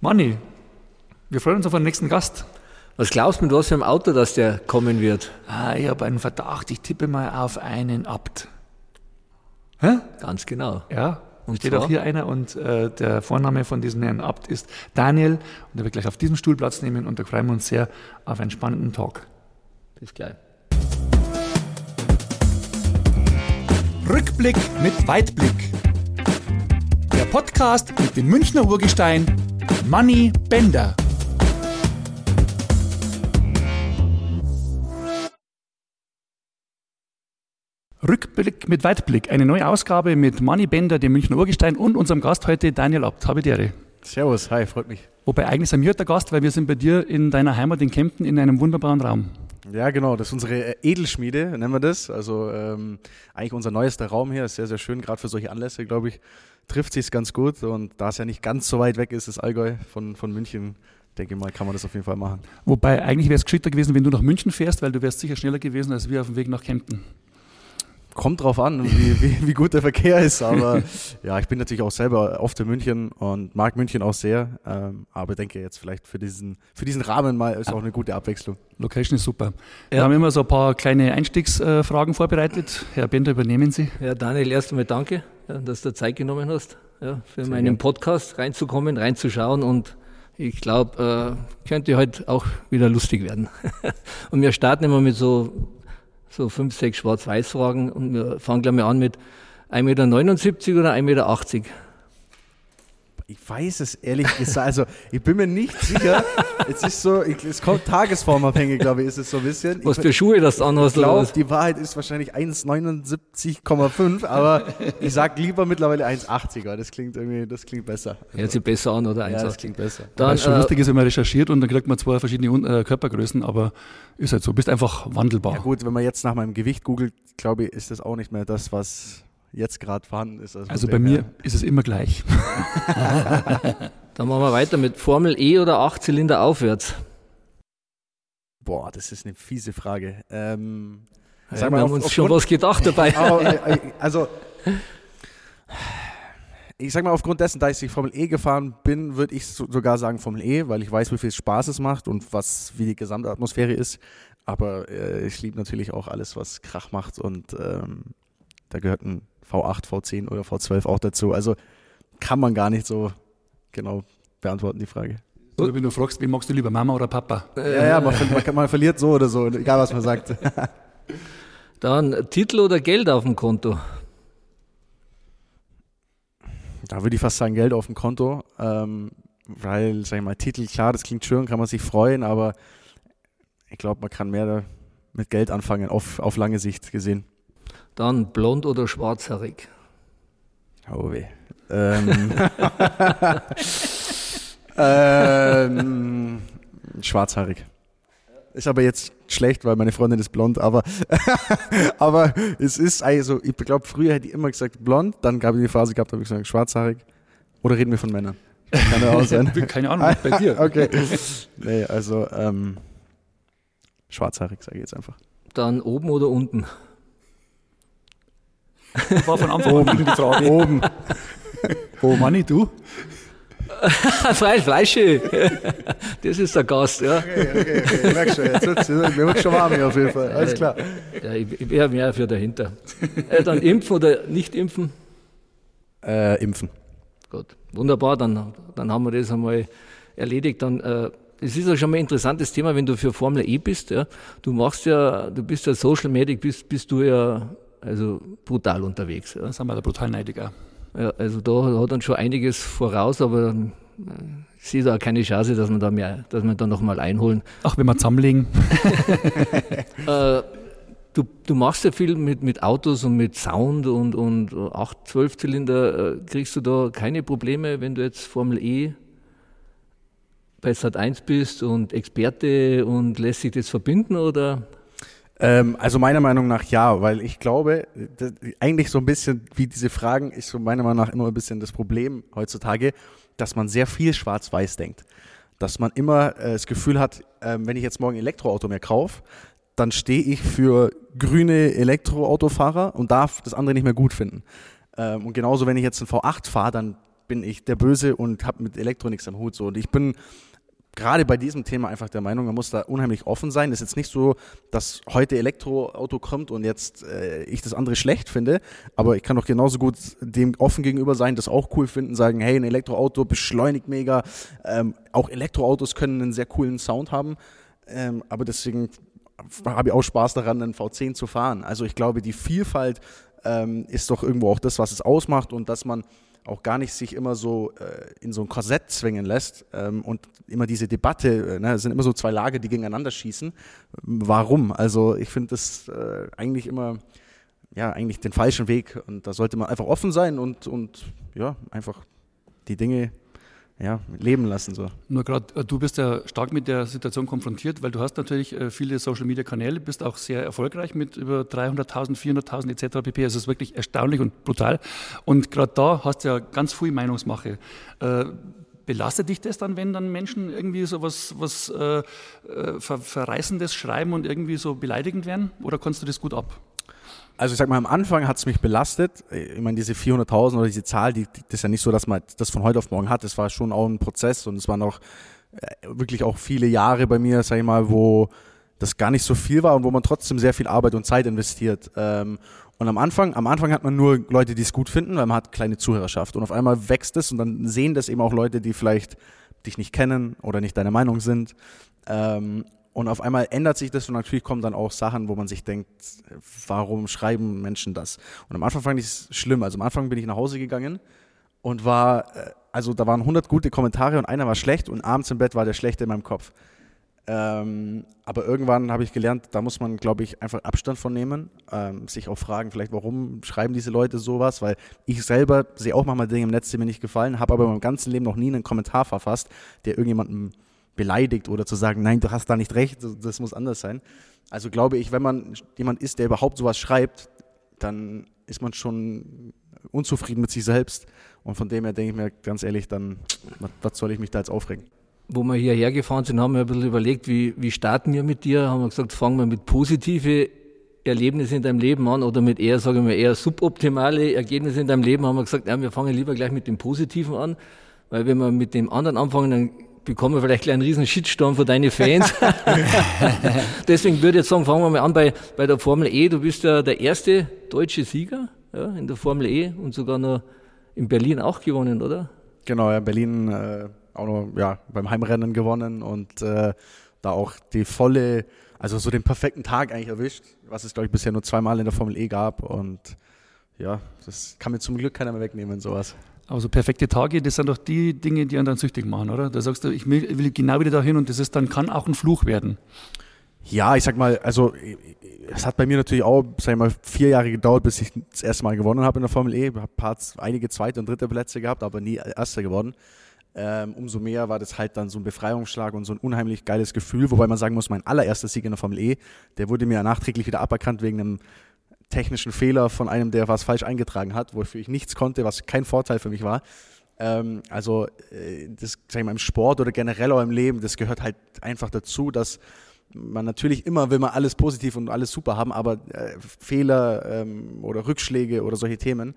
Manni, wir freuen uns auf den nächsten Gast. Was glaubst du, mit was für einem Auto, dass der kommen wird? Ah, ich habe einen Verdacht, ich tippe mal auf einen Abt. Hä? Ganz genau. Ja, und steht zwar? auch hier einer und äh, der Vorname von diesem Herrn Abt ist Daniel und er wird gleich auf diesem Stuhl Platz nehmen und da freuen wir uns sehr auf einen spannenden Talk. Bis gleich. Rückblick mit Weitblick. Der Podcast mit dem Münchner Urgestein Money Bender. Rückblick mit Weitblick. Eine neue Ausgabe mit Money Bender, dem Münchner Urgestein und unserem Gast heute Daniel Abt. Habe die Ehre. Servus, hi, freut mich. Wobei eigentlich sind wir der Gast, weil wir sind bei dir in deiner Heimat in Kempten in einem wunderbaren Raum. Ja, genau. Das ist unsere äh, Edelschmiede, nennen wir das. Also ähm, eigentlich unser neuester Raum hier. Ist sehr, sehr schön, gerade für solche Anlässe, glaube ich. Trifft sich ganz gut. Und da es ja nicht ganz so weit weg ist, das Allgäu von, von München, denke ich mal, kann man das auf jeden Fall machen. Wobei eigentlich wäre es geschickter gewesen, wenn du nach München fährst, weil du wärst sicher schneller gewesen als wir auf dem Weg nach Kempten kommt drauf an, wie, wie, wie, gut der Verkehr ist. Aber ja, ich bin natürlich auch selber oft in München und mag München auch sehr. Ähm, aber denke jetzt vielleicht für diesen, für diesen Rahmen mal ist auch eine gute Abwechslung. Location ist super. Wir haben immer so ein paar kleine Einstiegsfragen vorbereitet. Herr Bender, übernehmen Sie. Ja, Daniel, erst einmal danke, dass du Zeit genommen hast, ja, für sehr meinen Podcast reinzukommen, reinzuschauen und ich glaube, äh, könnte heute auch wieder lustig werden. und wir starten immer mit so so fünf, sechs Schwarz-Weiß-Fragen und wir fangen gleich mal an mit 1,79 Meter oder 1,80 Meter. Ich weiß es ehrlich gesagt, also ich bin mir nicht sicher. es ist so, ich, es kommt tagesformabhängig, glaube ich, ist es so ein bisschen. Was für Schuhe das an hast. Ich glaube, die Wahrheit ist wahrscheinlich 1,79,5, aber ich sage lieber mittlerweile 1,80er. Das klingt irgendwie, das klingt besser. Hört sich besser an, oder? 1,80. Ja, das klingt besser. Dann, Weil es schon äh, lustig ist, wenn man recherchiert und dann kriegt man zwei verschiedene äh, Körpergrößen, aber ist halt so, bist einfach wandelbar. Ja gut, wenn man jetzt nach meinem Gewicht googelt, glaube ich, ist das auch nicht mehr das, was jetzt gerade vorhanden ist. Also, also bei mir ist es immer gleich. Dann machen wir weiter mit Formel E oder Achtzylinder aufwärts. Boah, das ist eine fiese Frage. Ähm, ja, wir mal, haben auf, uns schon was gedacht dabei. Äh, äh, also, ich sag mal, aufgrund dessen, da ich die Formel E gefahren bin, würde ich sogar sagen Formel E, weil ich weiß, wie viel Spaß es macht und was, wie die gesamte Atmosphäre ist. Aber äh, ich liebe natürlich auch alles, was Krach macht und ähm, da gehört ein V8, V10 oder V12 auch dazu. Also kann man gar nicht so genau beantworten, die Frage. Oder wenn du fragst, wen magst du lieber, Mama oder Papa? Ja, ja, man, man, man verliert so oder so, egal was man sagt. Dann Titel oder Geld auf dem Konto? Da würde ich fast sagen, Geld auf dem Konto. Ähm, weil, sag ich mal, Titel, klar, das klingt schön, kann man sich freuen, aber ich glaube, man kann mehr mit Geld anfangen, auf, auf lange Sicht gesehen. Dann blond oder schwarzhaarig? Oh weh. Ähm, ähm, schwarzhaarig. Ist aber jetzt schlecht, weil meine Freundin ist blond, aber, aber es ist also, ich glaube, früher hätte ich immer gesagt blond, dann gab ich die Phase gehabt, habe ich gesagt schwarzhaarig. Oder reden wir von Männern? Kann ja auch sein. Keine Ahnung, bei dir. okay. Nee, also ähm, schwarzhaarig, sage ich jetzt einfach. Dann oben oder unten? War von Anfang an die Frage. Oben. Oh, Manni, du? Fleisch, Fleische. Das ist der Gast, ja. Okay, okay, okay. Ich merke schon, jetzt wird's, mir wird schon warm hier auf jeden Fall. Alles klar. Ja, ich wäre mehr für dahinter. Äh, dann impfen oder nicht impfen? Äh, impfen. Gut, wunderbar, dann, dann haben wir das einmal erledigt. Dann, äh, es ist ja schon mal ein interessantes Thema, wenn du für Formel E bist. Ja. Du machst ja, du bist ja Social Media, bist, bist du ja also brutal unterwegs. Ja. Da sind wir da brutal neidig auch. Ja, also da hat dann schon einiges voraus, aber äh, ich sehe da keine Chance, dass wir da mehr, dass wir da nochmal einholen. Ach, wenn wir zusammenlegen. äh, du, du machst ja viel mit, mit Autos und mit Sound und, und 8, 12 Zylinder. Äh, kriegst du da keine Probleme, wenn du jetzt Formel E bei Sat 1 bist und Experte und lässt sich das verbinden oder ähm, also meiner Meinung nach ja, weil ich glaube, das, eigentlich so ein bisschen wie diese Fragen ist so meiner Meinung nach immer ein bisschen das Problem heutzutage, dass man sehr viel schwarz-weiß denkt. Dass man immer äh, das Gefühl hat, äh, wenn ich jetzt morgen ein Elektroauto mehr kaufe, dann stehe ich für grüne Elektroautofahrer und darf das andere nicht mehr gut finden. Ähm, und genauso, wenn ich jetzt ein V8 fahre, dann bin ich der Böse und habe mit Elektro nichts am Hut. So. Und ich bin gerade bei diesem Thema einfach der Meinung, man muss da unheimlich offen sein. Es ist jetzt nicht so, dass heute Elektroauto kommt und jetzt äh, ich das andere schlecht finde, aber ich kann doch genauso gut dem offen gegenüber sein, das auch cool finden, sagen, hey, ein Elektroauto beschleunigt mega. Ähm, auch Elektroautos können einen sehr coolen Sound haben, ähm, aber deswegen habe ich auch Spaß daran, einen V10 zu fahren. Also ich glaube, die Vielfalt ähm, ist doch irgendwo auch das, was es ausmacht und dass man auch gar nicht sich immer so äh, in so ein Korsett zwingen lässt ähm, und immer diese Debatte, äh, ne, es sind immer so zwei Lager, die gegeneinander schießen. Warum? Also ich finde das äh, eigentlich immer, ja, eigentlich den falschen Weg und da sollte man einfach offen sein und, und ja, einfach die Dinge ja, leben lassen. So. Nur gerade, äh, du bist ja stark mit der Situation konfrontiert, weil du hast natürlich äh, viele Social-Media-Kanäle, bist auch sehr erfolgreich mit über 300.000, 400.000 etc. pp. Es ist wirklich erstaunlich und brutal. Und gerade da hast du ja ganz viel Meinungsmache. Äh, belastet dich das dann, wenn dann Menschen irgendwie so was, was äh, Ver Verreißendes schreiben und irgendwie so beleidigend werden? Oder kannst du das gut ab? Also ich sag mal, am Anfang hat es mich belastet. Ich meine, diese 400.000 oder diese Zahl, die, die, das ist ja nicht so, dass man das von heute auf morgen hat. Das war schon auch ein Prozess und es waren auch äh, wirklich auch viele Jahre bei mir, sag ich mal, wo das gar nicht so viel war und wo man trotzdem sehr viel Arbeit und Zeit investiert. Ähm, und am Anfang, am Anfang hat man nur Leute, die es gut finden, weil man hat kleine Zuhörerschaft. Und auf einmal wächst es und dann sehen das eben auch Leute, die vielleicht dich nicht kennen oder nicht deiner Meinung sind. Ähm, und auf einmal ändert sich das und natürlich kommen dann auch Sachen, wo man sich denkt, warum schreiben Menschen das? Und am Anfang fand ich es schlimm. Also am Anfang bin ich nach Hause gegangen und war, äh, also da waren 100 gute Kommentare und einer war schlecht und abends im Bett war der schlechte in meinem Kopf. Ähm, aber irgendwann habe ich gelernt, da muss man, glaube ich, einfach Abstand von nehmen, ähm, sich auch fragen, vielleicht, warum schreiben diese Leute sowas, weil ich selber sehe auch manchmal Dinge im Netz, die mir nicht gefallen, habe aber in meinem ganzen Leben noch nie einen Kommentar verfasst, der irgendjemandem beleidigt oder zu sagen, nein, du hast da nicht recht, das muss anders sein. Also glaube ich, wenn man jemand ist, der überhaupt sowas schreibt, dann ist man schon unzufrieden mit sich selbst. Und von dem her denke ich mir ganz ehrlich, dann, was soll ich mich da jetzt aufregen? Wo wir hierher gefahren sind, haben wir ein bisschen überlegt, wie, wie starten wir mit dir? Haben wir gesagt, fangen wir mit positive Erlebnisse in deinem Leben an oder mit eher, sagen wir, eher suboptimale Ergebnisse in deinem Leben, haben wir gesagt, ja, wir fangen lieber gleich mit dem Positiven an, weil wenn wir mit dem anderen anfangen, dann bekommen wir vielleicht gleich einen riesen Shitstorm von deinen Fans. Deswegen würde ich jetzt sagen, fangen wir mal an bei, bei der Formel E. Du bist ja der erste deutsche Sieger ja, in der Formel E und sogar noch in Berlin auch gewonnen, oder? Genau, ja, Berlin äh, auch noch ja, beim Heimrennen gewonnen und äh, da auch die volle, also so den perfekten Tag eigentlich erwischt, was es, glaube ich, bisher nur zweimal in der Formel E gab und ja, das kann mir zum Glück keiner mehr wegnehmen, sowas. Also perfekte Tage, das sind doch die Dinge, die einen dann süchtig machen, oder? Da sagst du, ich will, will genau wieder dahin und das ist dann kann auch ein Fluch werden. Ja, ich sag mal, also es hat bei mir natürlich auch, sag ich mal, vier Jahre gedauert, bis ich das erste Mal gewonnen habe in der Formel E. Ich habe einige zweite und dritte Plätze gehabt, aber nie erster geworden. Ähm, umso mehr war das halt dann so ein Befreiungsschlag und so ein unheimlich geiles Gefühl, wobei man sagen muss, mein allererster Sieg in der Formel E, der wurde mir nachträglich wieder aberkannt wegen einem technischen Fehler von einem, der was falsch eingetragen hat, wofür ich nichts konnte, was kein Vorteil für mich war. Ähm, also äh, das, sag ich mal, im Sport oder generell auch im Leben, das gehört halt einfach dazu, dass man natürlich immer will man alles positiv und alles super haben, aber äh, Fehler ähm, oder Rückschläge oder solche Themen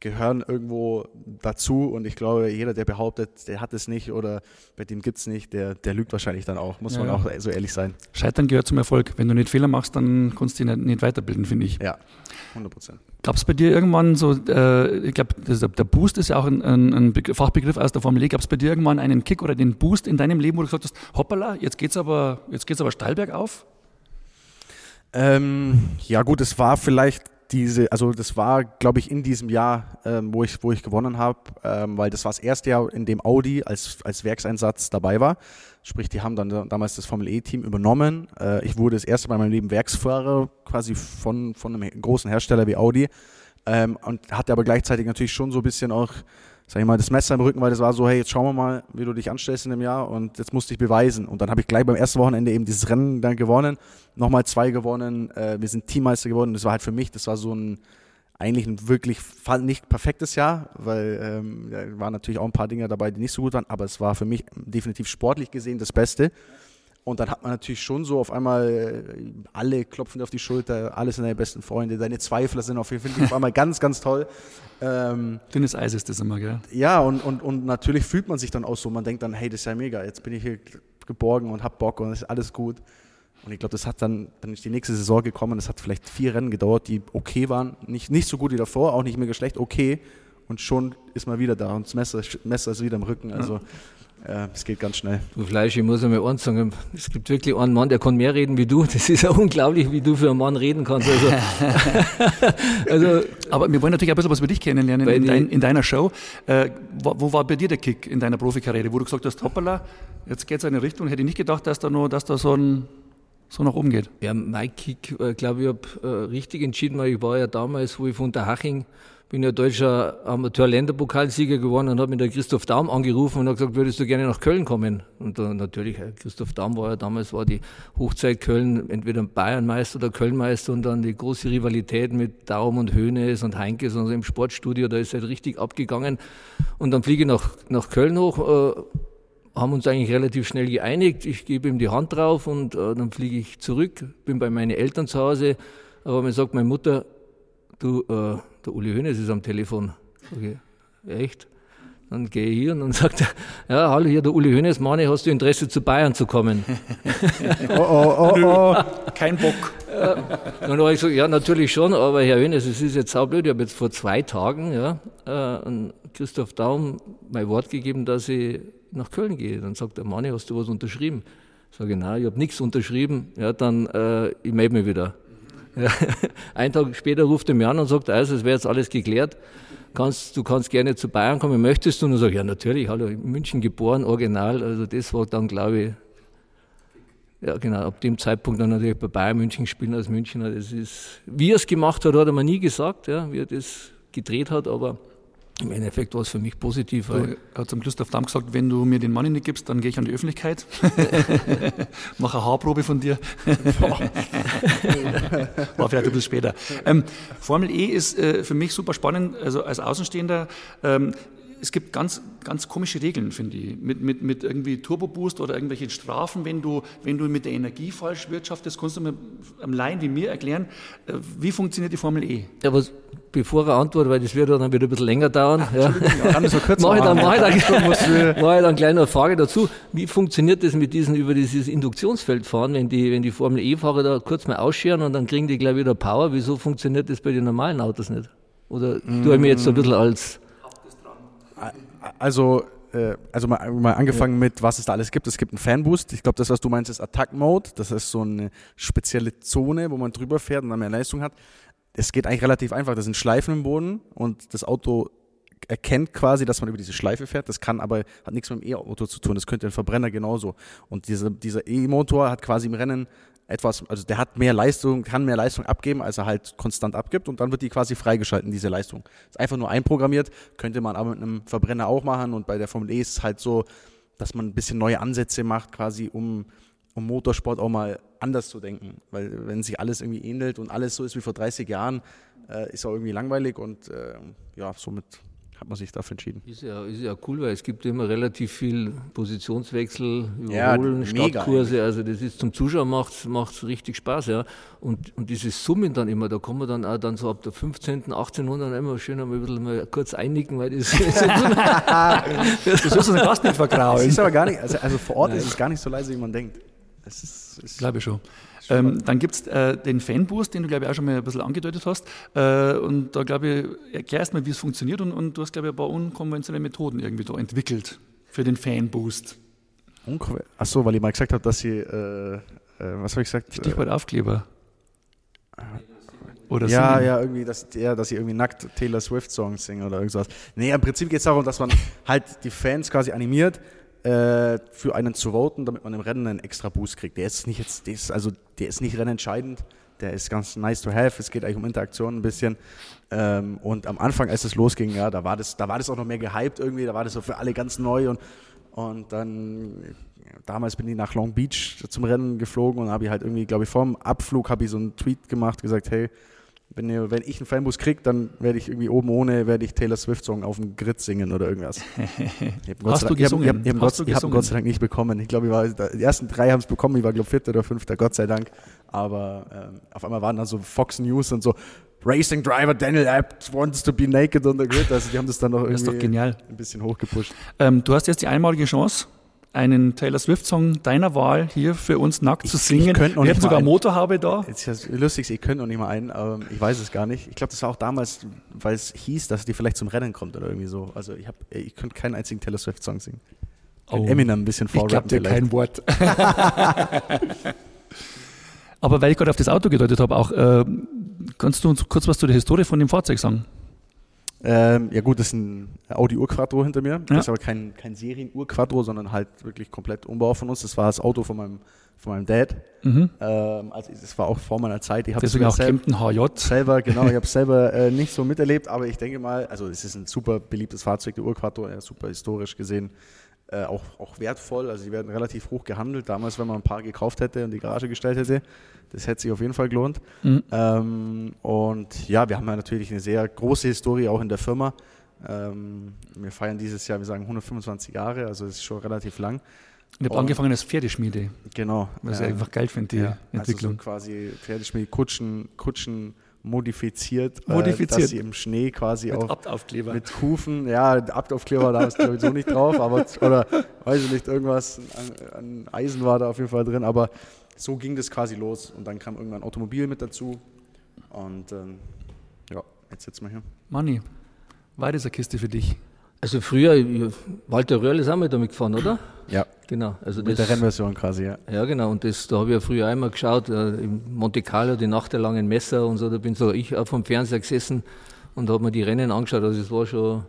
gehören irgendwo dazu und ich glaube, jeder, der behauptet, der hat es nicht oder bei dem gibt es nicht, der, der lügt wahrscheinlich dann auch, muss ja, man auch so ehrlich sein. Scheitern gehört zum Erfolg. Wenn du nicht Fehler machst, dann kannst du dich nicht, nicht weiterbilden, finde ich. Ja, 100 Prozent. Gab es bei dir irgendwann so, äh, ich glaube, der Boost ist ja auch ein, ein, ein Fachbegriff aus der Formel E, gab es bei dir irgendwann einen Kick oder den Boost in deinem Leben, wo du gesagt hast, hoppala, jetzt geht's aber, jetzt geht's aber steil bergauf? Ähm, ja gut, es war vielleicht diese, also das war, glaube ich, in diesem Jahr, ähm, wo, ich, wo ich gewonnen habe, ähm, weil das war das erste Jahr, in dem Audi als, als Werkseinsatz dabei war. Sprich, die haben dann damals das Formel E-Team übernommen. Äh, ich wurde das erste Mal in meinem Leben Werksfahrer quasi von, von einem großen Hersteller wie Audi ähm, und hatte aber gleichzeitig natürlich schon so ein bisschen auch sag ich mal, das Messer im Rücken, weil das war so, hey, jetzt schauen wir mal, wie du dich anstellst in dem Jahr und jetzt musste ich beweisen. Und dann habe ich gleich beim ersten Wochenende eben dieses Rennen dann gewonnen, nochmal zwei gewonnen, äh, wir sind Teammeister geworden. Das war halt für mich, das war so ein eigentlich ein wirklich nicht perfektes Jahr, weil ähm, da waren natürlich auch ein paar Dinge dabei, die nicht so gut waren, aber es war für mich definitiv sportlich gesehen das Beste. Und dann hat man natürlich schon so auf einmal äh, alle klopfen dir auf die Schulter, alle sind deine besten Freunde, deine Zweifler sind auf jeden Fall auf einmal ganz, ganz toll. Ähm, Dünnes Eis ist das immer, gell? Ja, und, und, und natürlich fühlt man sich dann auch so, man denkt dann, hey, das ist ja mega, jetzt bin ich hier geborgen und hab Bock und ist alles gut. Und ich glaube, das hat dann, dann ist die nächste Saison gekommen, das hat vielleicht vier Rennen gedauert, die okay waren, nicht, nicht so gut wie davor, auch nicht mega schlecht, okay. Und schon ist man wieder da und das Messer, Messer ist wieder im Rücken. Also ja es geht ganz schnell. Du Fleisch, ich muss einmal eins sagen, es gibt wirklich einen Mann, der kann mehr reden wie du. Das ist ja unglaublich, wie du für einen Mann reden kannst. Also, also Aber wir wollen natürlich ein bisschen was über dich kennenlernen in, dein, in, deiner Show. Äh, wo, wo, war bei dir der Kick in deiner Profikarriere, wo du gesagt hast, hoppala, jetzt geht es in eine Richtung, hätte ich nicht gedacht, dass da, noch, dass da so ein so nach oben geht. Ja, mein Kick, äh, glaube ich, habe äh, richtig entschieden, weil ich war ja damals, wo ich von der Haching bin ja deutscher Amateur-Länderpokalsieger geworden und habe mir der Christoph Daum angerufen und hat gesagt, würdest du gerne nach Köln kommen? Und dann natürlich, Christoph Daum war ja damals, war die Hochzeit Köln, entweder Bayernmeister oder Kölnmeister und dann die große Rivalität mit Daum und Höhnes und Heinkes und so im Sportstudio, da ist halt richtig abgegangen. Und dann fliege ich nach, nach Köln hoch, äh, haben uns eigentlich relativ schnell geeinigt. Ich gebe ihm die Hand drauf und äh, dann fliege ich zurück, bin bei meinen Eltern zu Hause. Aber mir sagt meine Mutter, du, äh, der Uli Hoeneß ist am Telefon. Okay, echt? Dann gehe ich hier und dann sagt er, ja, hallo, hier der Uli Hoeneß, Mane, hast du Interesse zu Bayern zu kommen? oh, oh, oh, oh, kein Bock. dann habe ich gesagt, ja, natürlich schon, aber Herr Hoeneß, es ist jetzt saublöd, ich habe jetzt vor zwei Tagen, ja, äh, Christoph Daum mein Wort gegeben, dass ich nach Köln gehe. Dann sagt er, Mane, hast du was unterschrieben? Sage ich, nein, ich habe nichts unterschrieben. Ja, dann, äh, ich melde mich wieder. Einen Tag später ruft er mich an und sagt, also es wäre jetzt alles geklärt. Kannst, du kannst gerne zu Bayern kommen, möchtest du? Und ich sage, ja natürlich, hallo, in München geboren, original. Also das war dann, glaube ich, ja genau, ab dem Zeitpunkt dann natürlich bei Bayern München spielen als Münchner. Das ist, wie er es gemacht hat, hat er mir nie gesagt, ja, wie er das gedreht hat, aber im Endeffekt war es für mich positiv. er hat zum Christoph Damm gesagt, wenn du mir den Money nicht gibst, dann gehe ich an die Öffentlichkeit. Mache eine Haarprobe von dir. war vielleicht ein bisschen später. Ähm, Formel E ist äh, für mich super spannend, also als Außenstehender. Ähm, es gibt ganz, ganz komische Regeln, finde ich, mit, mit, mit irgendwie Turbo-Boost oder irgendwelche Strafen, wenn du, wenn du mit der Energie falsch wirtschaftest. Kannst du mir am Laien wie mir erklären, äh, wie funktioniert die Formel E? Ja, was, bevor er antwortet, weil das wird dann wieder ein bisschen länger dauern, Ach, ja. kann das so kürzer mache ich dann, mache ich dann, mache ich dann eine kleine Frage dazu. Wie funktioniert das mit diesen, über dieses Induktionsfeld fahren, wenn die, wenn die Formel E-Fahrer da kurz mal ausscheren und dann kriegen die gleich wieder Power? Wieso funktioniert das bei den normalen Autos nicht? Oder mm. tue ich mir jetzt so ein bisschen als also, äh, also mal, mal angefangen ja. mit, was es da alles gibt. Es gibt einen Fanboost. Ich glaube, das, was du meinst, ist Attack Mode. Das ist so eine spezielle Zone, wo man drüber fährt und dann mehr Leistung hat. Es geht eigentlich relativ einfach. Das sind Schleifen im Boden und das Auto erkennt quasi, dass man über diese Schleife fährt. Das kann aber, hat nichts mit dem E-Auto zu tun. Das könnte ein Verbrenner genauso. Und diese, dieser E-Motor hat quasi im Rennen etwas, also der hat mehr Leistung, kann mehr Leistung abgeben, als er halt konstant abgibt und dann wird die quasi freigeschalten, diese Leistung. Ist einfach nur einprogrammiert, könnte man aber mit einem Verbrenner auch machen und bei der Formel E ist es halt so, dass man ein bisschen neue Ansätze macht, quasi um, um Motorsport auch mal anders zu denken. Weil wenn sich alles irgendwie ähnelt und alles so ist wie vor 30 Jahren, äh, ist auch irgendwie langweilig und äh, ja, somit hat man sich dafür entschieden. Ist ja, ist ja cool, weil es gibt immer relativ viel Positionswechsel, Überholen, ja, Startkurse. Also das ist zum Zuschauen macht es richtig Spaß, ja. Und, und dieses Summen dann immer, da kann man dann auch dann so ab der 15., 1800 immer schön einmal ein bisschen mal kurz einigen, weil das Das ist so ein Gast nicht vergrauen. ist aber gar nicht, also, also vor Ort Nein. ist es gar nicht so leise, wie man denkt. Das ist, ist Glaube ich schon. Ähm, dann gibt es äh, den Fanboost, den du, glaube ich, auch schon mal ein bisschen angedeutet hast. Äh, und da, glaube ich, erklär mal, wie es funktioniert. Und, und du hast, glaube ich, ein paar unkonventionelle Methoden irgendwie da entwickelt für den Fanboost. Achso, weil ich mal gesagt habe, dass sie, äh, äh was habe ich gesagt? Stichwort Aufkleber. Oder ja, singen. ja, irgendwie, dass, ja, dass sie irgendwie nackt Taylor Swift Songs singen oder irgendwas. Nee, im Prinzip geht es darum, dass man halt die Fans quasi animiert, äh, für einen zu voten, damit man im Rennen einen extra Boost kriegt. Der ist nicht jetzt, der ist, also der ist nicht rennentscheidend, der ist ganz nice to have. Es geht eigentlich um Interaktion ein bisschen. Ähm, und am Anfang, als es losging, ja, da war das, da war das auch noch mehr gehypt irgendwie, da war das so für alle ganz neu und und dann damals bin ich nach Long Beach zum Rennen geflogen und habe ich halt irgendwie, glaube ich, vorm Abflug habe ich so einen Tweet gemacht, gesagt, hey, wenn, ihr, wenn ich einen Fanbus kriege, dann werde ich irgendwie oben ohne, werde ich Taylor Swift-Song auf dem Grid singen oder irgendwas. Hast du gesungen? Ich habe hab, hab, hab, hab Gott sei Dank nicht bekommen. Ich glaube, ich die ersten drei haben es bekommen, ich war, glaube vierter oder fünfter, Gott sei Dank. Aber ähm, auf einmal waren da so Fox News und so, Racing Driver Daniel Abt wants to be naked on the grid. Also die haben das dann noch irgendwie ein bisschen hochgepusht. Ähm, du hast jetzt die einmalige Chance, einen Taylor Swift-Song deiner Wahl hier für uns nackt ich, zu singen. Ich Wir hätten sogar Motorhabe da. Jetzt ist ja lustig, ich könnte noch nicht mal einen, aber ich weiß es gar nicht. Ich glaube, das war auch damals, weil es hieß, dass die vielleicht zum Rennen kommt oder irgendwie so. Also ich, ich könnte keinen einzigen Taylor Swift-Song singen. Oh. Eminem ein bisschen vorrappen Ich glaube dir kein Wort. aber weil ich gerade auf das Auto gedeutet habe, auch äh, kannst du uns kurz was zu der Historie von dem Fahrzeug sagen? Ähm, ja gut, das ist ein Audi Urquattro hinter mir. Ja. Das ist aber kein, kein Serien-Urquattro, sondern halt wirklich komplett Umbau von uns. Das war das Auto von meinem, von meinem Dad. Mhm. Ähm, also das war auch vor meiner Zeit. Ich Deswegen auch Kempten HJ. Selber, genau, ich habe es selber äh, nicht so miterlebt, aber ich denke mal, also es ist ein super beliebtes Fahrzeug, der Urquattro, ja, super historisch gesehen. Äh, auch, auch wertvoll, also die werden relativ hoch gehandelt. Damals, wenn man ein paar gekauft hätte und die Garage gestellt hätte, das hätte sich auf jeden Fall gelohnt. Mhm. Ähm, und ja, wir haben ja natürlich eine sehr große Historie auch in der Firma. Ähm, wir feiern dieses Jahr, wir sagen 125 Jahre, also es ist schon relativ lang. Ich habe angefangen als Pferdeschmiede. Genau. Was ich einfach geil finde, die ja, Entwicklung. Also so quasi Pferdeschmiede, Kutschen, Kutschen modifiziert, modifiziert. Äh, dass sie im Schnee quasi mit auch Abtaufkleber. mit Hufen, ja, Abtaufkleber da ist glaube ich so nicht drauf, aber oder weiß ich nicht, irgendwas an, an, Eisen war da auf jeden Fall drin, aber so ging das quasi los und dann kam irgendwann Automobil mit dazu und ähm, ja, jetzt sitzen wir hier. Manni, war das eine Kiste für dich? Also früher, Walter Röhrl ist auch mal damit gefahren, oder? Ja. Genau. Also Mit das, der Rennversion quasi, ja. Ja, genau. Und das, da habe ich ja früher einmal geschaut, äh, im Monte Carlo, die Nacht der langen Messer und so, da bin so ich auch vom Fernseher gesessen und habe mir die Rennen angeschaut. Also es war schon,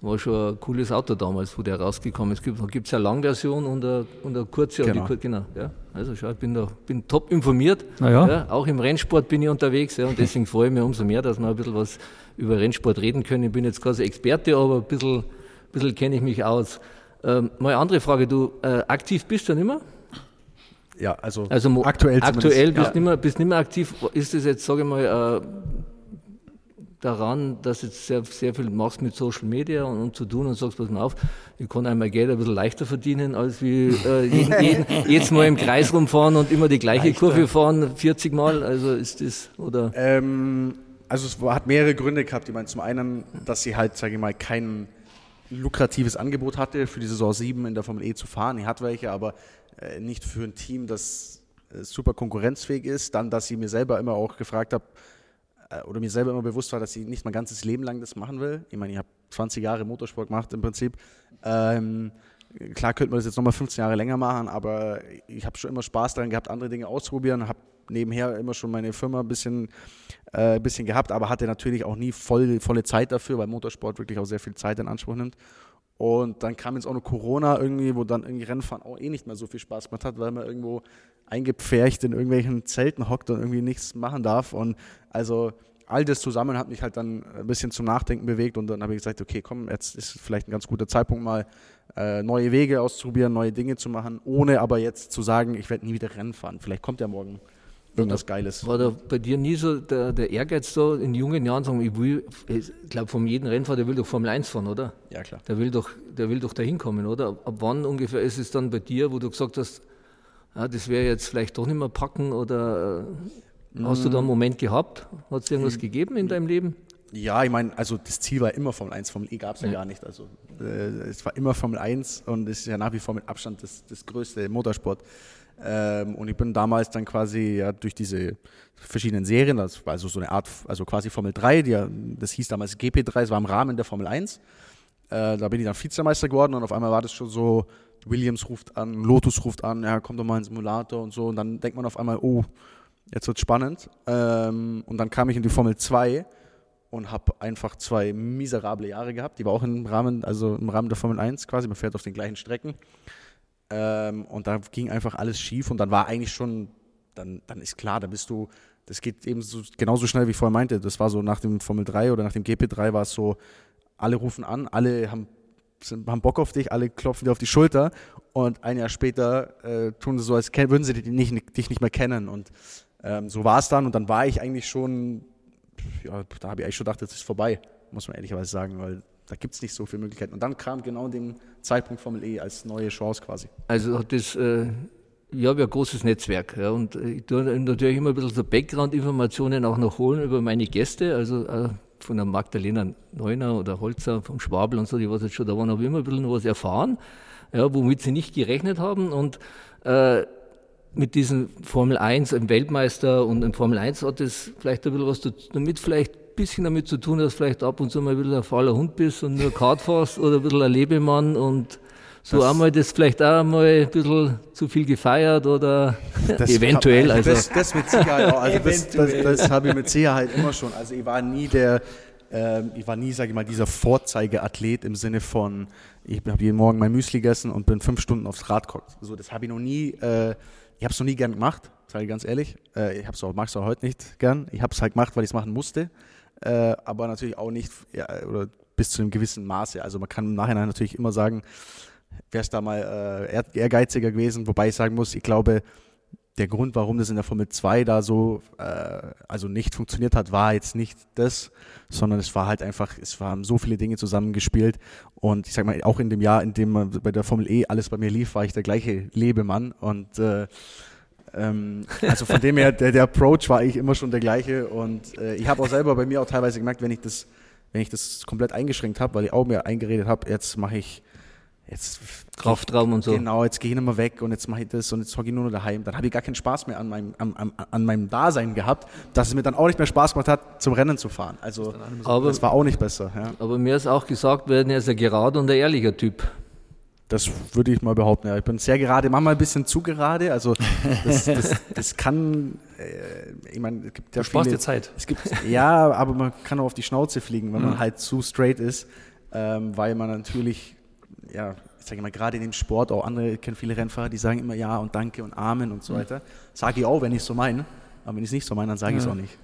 war schon ein cooles Auto damals, wo der rausgekommen ist. Es gibt ja eine Langversion und eine, und eine kurze. Genau. Die, genau ja. Also schau, ich bin, da, bin top informiert. Ja. Ja, auch im Rennsport bin ich unterwegs ja, und deswegen freue ich mich umso mehr, dass wir ein bisschen was über Rennsport reden können. Ich bin jetzt quasi Experte, aber ein bisschen, ein bisschen kenne ich mich aus. Ähm, mal eine andere Frage, du äh, aktiv bist du nicht mehr? Ja, also, also aktuell, aktuell bist, ja. nicht nicht mehr aktiv. Ist das jetzt, sage ich mal, äh, daran, dass du jetzt sehr, sehr viel machst mit Social Media und, und, zu tun und sagst, pass mal auf, ich kann einmal Geld ein bisschen leichter verdienen, als wie äh, jeden, jeden, jedes Mal im Kreis rumfahren und immer die gleiche leichter. Kurve fahren, 40 Mal, also ist das, oder? Ähm, also es hat mehrere Gründe gehabt. Ich meine, zum einen, dass sie halt, sage ich mal, kein lukratives Angebot hatte, für die Saison 7 in der Formel E zu fahren. Ich hatte welche, aber äh, nicht für ein Team, das äh, super konkurrenzfähig ist. Dann, dass ich mir selber immer auch gefragt habe, äh, oder mir selber immer bewusst war, dass ich nicht mein ganzes Leben lang das machen will. Ich meine, ich habe 20 Jahre Motorsport gemacht im Prinzip. Ähm, klar könnte man das jetzt nochmal 15 Jahre länger machen, aber ich habe schon immer Spaß daran gehabt, andere Dinge auszuprobieren, habe nebenher immer schon meine Firma ein bisschen, äh, bisschen gehabt, aber hatte natürlich auch nie voll, volle Zeit dafür, weil Motorsport wirklich auch sehr viel Zeit in Anspruch nimmt. Und dann kam jetzt auch noch Corona irgendwie, wo dann irgendwie Rennfahren auch eh nicht mehr so viel Spaß gemacht hat, weil man irgendwo eingepfercht in irgendwelchen Zelten hockt und irgendwie nichts machen darf. Und also all das zusammen hat mich halt dann ein bisschen zum Nachdenken bewegt und dann habe ich gesagt, okay, komm, jetzt ist vielleicht ein ganz guter Zeitpunkt mal äh, neue Wege auszuprobieren, neue Dinge zu machen, ohne aber jetzt zu sagen, ich werde nie wieder Rennen fahren. Vielleicht kommt ja morgen irgendwas Geiles. War da bei dir nie so der, der Ehrgeiz da in jungen Jahren sagen, ich will, ich glaube von jedem Rennfahrer, der will doch Formel 1 fahren, oder? Ja, klar. Der will doch, der will doch da hinkommen, oder? Ab, ab wann ungefähr ist es dann bei dir, wo du gesagt hast, ja, das wäre jetzt vielleicht doch nicht mehr packen oder äh, hast du da einen mm. Moment gehabt? Hat es irgendwas gegeben in deinem Leben? Ja, ich meine, also das Ziel war immer Formel 1, Formel E gab es ja. ja. gar nicht. Also äh, es war immer Formel 1 und es ist ja nach wie vor mit Abstand das, das größte Motorsport. Ähm, und ich bin damals dann quasi ja, durch diese verschiedenen Serien, das war also so eine Art, also quasi Formel 3, die, das hieß damals GP3, das war im Rahmen der Formel 1. Äh, da bin ich dann Vizemeister geworden und auf einmal war das schon so, Williams ruft an, Lotus ruft an, ja, komm doch mal in den Simulator und so. Und dann denkt man auf einmal, oh, jetzt wird spannend. Ähm, und dann kam ich in die Formel 2 und habe einfach zwei miserable Jahre gehabt. Die war auch im Rahmen, also im Rahmen der Formel 1 quasi. Man fährt auf den gleichen Strecken. Ähm, und da ging einfach alles schief und dann war eigentlich schon, dann, dann ist klar, da bist du, das geht eben so, genauso schnell, wie ich vorher meinte. Das war so nach dem Formel 3 oder nach dem GP3 war es so, alle rufen an, alle haben, sind, haben Bock auf dich, alle klopfen dir auf die Schulter und ein Jahr später äh, tun sie so, als würden sie dich nicht, dich nicht mehr kennen. Und ähm, so war es dann und dann war ich eigentlich schon ja, da habe ich eigentlich schon gedacht, das ist vorbei, muss man ehrlicherweise sagen, weil da gibt es nicht so viele Möglichkeiten. Und dann kam genau in dem Zeitpunkt Formel E als neue Chance quasi. Also das, äh, ich habe ja ein großes Netzwerk ja, und ich tue natürlich immer ein bisschen so Background-Informationen auch noch holen über meine Gäste, also äh, von der Magdalena Neuner oder Holzer, vom Schwabel und so, die was jetzt schon da waren, habe ich immer ein bisschen was erfahren, ja, womit sie nicht gerechnet haben und äh, mit diesem Formel 1, einem Weltmeister und einem Formel 1 hat das vielleicht ein bisschen was damit vielleicht bisschen damit zu tun, dass vielleicht ab und zu mal ein bisschen ein fauler Hund bist und nur Kart fährst oder ein bisschen ein Lebemann und so das einmal das vielleicht auch mal ein bisschen zu viel gefeiert oder eventuell. also das, das mit Sicherheit auch. Also das, das, das habe ich mit Sicherheit immer schon. Also ich war nie der, äh, ich war nie, sage ich mal, dieser Vorzeigeathlet im Sinne von, ich habe jeden Morgen mein Müsli gegessen und bin fünf Stunden aufs Rad geguckt. So, das habe ich noch nie, äh, ich habe es noch nie gern gemacht, sage ich ganz ehrlich. Äh, ich habe es auch, mag es auch heute nicht gern. Ich habe es halt gemacht, weil ich es machen musste. Äh, aber natürlich auch nicht, ja, oder bis zu einem gewissen Maße. Also man kann im Nachhinein natürlich immer sagen, wäre es da mal äh, ehrgeiziger gewesen, wobei ich sagen muss, ich glaube, der Grund, warum das in der Formel 2 da so äh, also nicht funktioniert hat, war jetzt nicht das, sondern es war halt einfach, es waren so viele Dinge zusammengespielt. Und ich sag mal, auch in dem Jahr, in dem bei der Formel E alles bei mir lief, war ich der gleiche Lebemann. Und äh, ähm, also von dem her, der, der Approach war eigentlich immer schon der gleiche und äh, ich habe auch selber bei mir auch teilweise gemerkt, wenn ich das, wenn ich das komplett eingeschränkt habe, weil ich auch mir eingeredet habe, jetzt mache ich jetzt Kraftraum und so. Genau, jetzt gehe ich nochmal weg und jetzt mache ich das und jetzt hocke ich nur noch daheim. Dann habe ich gar keinen Spaß mehr an meinem, an, an, meinem Dasein gehabt, dass es mir dann auch nicht mehr Spaß gemacht hat, zum Rennen zu fahren. Also aber, das war auch nicht besser. Ja. Aber mir ist auch gesagt worden, er ist ein gerader und ein ehrlicher Typ. Das würde ich mal behaupten. Ja. Ich bin sehr gerade, manchmal ein bisschen zu gerade. Also das, das, das kann, äh, ich meine, es gibt ja du viele, dir Zeit. Es gibt, ja, aber man kann auch auf die Schnauze fliegen, wenn mhm. man halt zu straight ist, ähm, weil man natürlich ja, ich sage mal, gerade in dem Sport, auch andere, ich kenne viele Rennfahrer, die sagen immer Ja und Danke und Amen und so mhm. weiter. Sage ich auch, wenn ich es so meine. Aber wenn ich es nicht so meine, dann sage ich es auch nicht.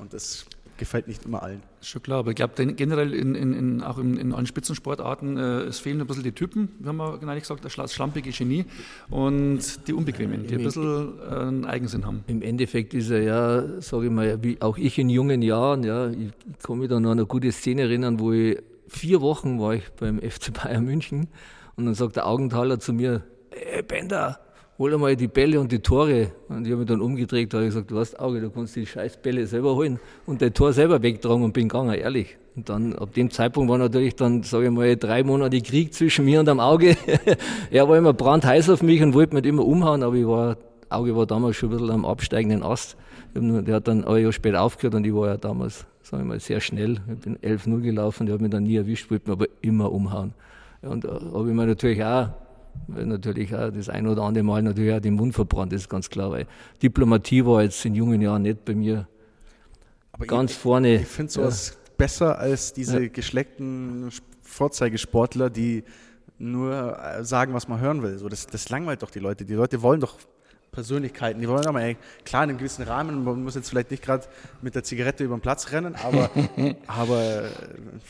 Und das gefällt nicht immer allen. Schon klar, aber ich glaube generell in, in, in, auch in, in allen Spitzensportarten, äh, es fehlen ein bisschen die Typen, wie haben wir genau gesagt, das schlampige Genie und die Unbequemen, die ein bisschen äh, einen Eigensinn haben. Im Endeffekt ist er ja, sage ich mal, wie auch ich in jungen Jahren, ja, ich kann mich da noch an eine gute Szene erinnern, wo ich vier Wochen war ich beim FC Bayern München und dann sagt der Augenthaler zu mir, hey Bender, hol einmal die Bälle und die Tore. Und ich habe mich dann umgedreht, da habe ich gesagt, du hast Auge, du kannst die scheiß Bälle selber holen und dein Tor selber wegtragen und bin gegangen, ehrlich. Und dann, ab dem Zeitpunkt war natürlich dann, sage ich mal, drei Monate Krieg zwischen mir und am Auge. er war immer brandheiß auf mich und wollte mich immer umhauen, aber ich war, Auge war damals schon ein bisschen am absteigenden Ast. Der hat dann ein Jahr später aufgehört und ich war ja damals sagen wir mal, sehr schnell. Ich bin 11-0 gelaufen, der hat mich dann nie erwischt, wollte mich aber immer umhauen. Und da habe ich mir natürlich auch, natürlich auch das ein oder andere Mal natürlich auch den Mund verbrannt, ist ganz klar, weil Diplomatie war jetzt in jungen Jahren nicht bei mir aber ganz ich, vorne. Ich finde sowas ja. besser als diese ja. geschleckten Vorzeigesportler, die nur äh, sagen, was man hören will. So, das, das langweilt doch die Leute. Die Leute wollen doch Persönlichkeiten. Die wollen aber, ey, klar, in einem gewissen Rahmen, man muss jetzt vielleicht nicht gerade mit der Zigarette über den Platz rennen, aber, aber äh,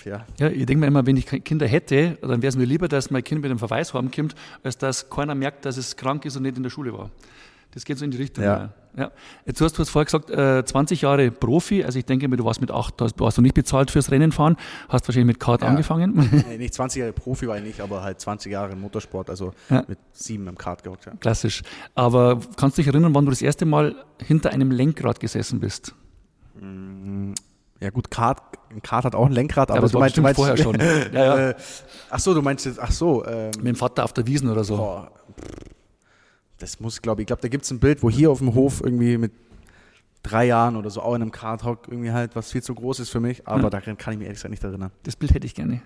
ja. Ja, ich denke mir immer, wenn ich Kinder hätte, dann wäre es mir lieber, dass mein Kind mit einem Verweis kommt, als dass keiner merkt, dass es krank ist und nicht in der Schule war. Das geht so in die Richtung. Ja. Ja. Jetzt hast du hast vorher gesagt, äh, 20 Jahre Profi, also ich denke mir, du warst mit 8, du warst du nicht bezahlt fürs Rennen fahren, hast wahrscheinlich mit Kart ja. angefangen. Nee, nicht 20 Jahre Profi war ich nicht, aber halt 20 Jahre im Motorsport, also ja. mit sieben im Kart gehockt. Ja. Klassisch. Aber kannst du dich erinnern, wann du das erste Mal hinter einem Lenkrad gesessen bist? Mm, ja gut, Kart, ein Kart hat auch ein Lenkrad, aber, aber du meinst, du meinst vorher schon. ja, ja. Äh, ach so, du meinst jetzt, ach so. Ähm, mit dem Vater auf der Wiesen oder so. Oh, das muss, glaube ich, glaube, da gibt es ein Bild, wo hier auf dem Hof irgendwie mit drei Jahren oder so auch in einem Karthock irgendwie halt, was viel zu groß ist für mich, aber ja. daran kann ich mich ehrlich gesagt nicht erinnern. Das Bild hätte ich gerne.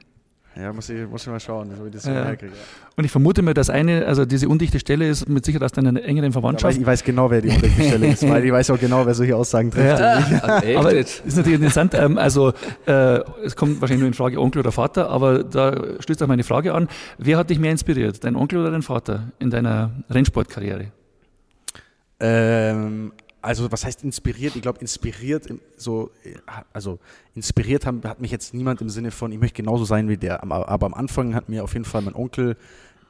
Ja, muss ich, muss ich mal schauen, wie das so ja. herkriege. Und ich vermute mir, dass eine, also diese undichte Stelle ist mit Sicherheit aus deiner engeren Verwandtschaft. Ja, ich weiß genau, wer die undichte Stelle ist, weil ich weiß auch genau, wer solche Aussagen trifft. Ja. aber es ist natürlich interessant, ähm, also äh, es kommt wahrscheinlich nur in Frage Onkel oder Vater, aber da stößt auch meine Frage an, wer hat dich mehr inspiriert, dein Onkel oder dein Vater in deiner Rennsportkarriere? Ähm, also was heißt inspiriert? Ich glaube, inspiriert, so, also inspiriert haben, hat mich jetzt niemand im Sinne von, ich möchte genauso sein wie der. Aber am Anfang hat mir auf jeden Fall mein Onkel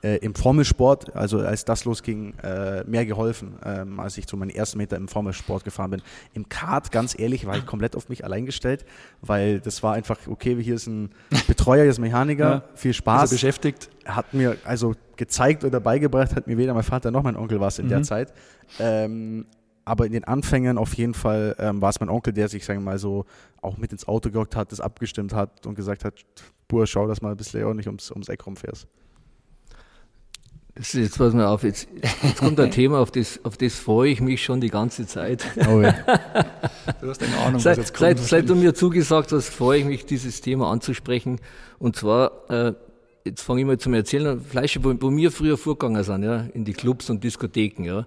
äh, im Formelsport, also als das losging, äh, mehr geholfen, ähm, als ich zu meinen ersten Meter im Formelsport gefahren bin. Im Kart, ganz ehrlich, war ich komplett auf mich allein gestellt, weil das war einfach, okay, hier ist ein Betreuer, hier ist ein Mechaniker, ja, viel Spaß. Also beschäftigt. Hat mir also gezeigt oder beigebracht, hat mir weder mein Vater noch mein Onkel was in mhm. der Zeit. Ähm, aber in den Anfängen auf jeden Fall ähm, war es mein Onkel, der sich, sagen wir mal, so auch mit ins Auto gehockt hat, das abgestimmt hat und gesagt hat, Bursch, schau, dass mal ein bisschen ordentlich ums, ums Eck rumfährst. Jetzt pass mal auf, jetzt, jetzt kommt ein Thema, auf das, auf das freue ich mich schon die ganze Zeit. Oh ja. Du hast eine Ahnung, seit, was jetzt kommt. Seit, seit du mir zugesagt hast, freue ich mich, dieses Thema anzusprechen. Und zwar, äh, jetzt fange ich mal zum Erzählen, Fleische, wo, wo wir früher vorgegangen sind, ja, in die Clubs und Diskotheken, ja.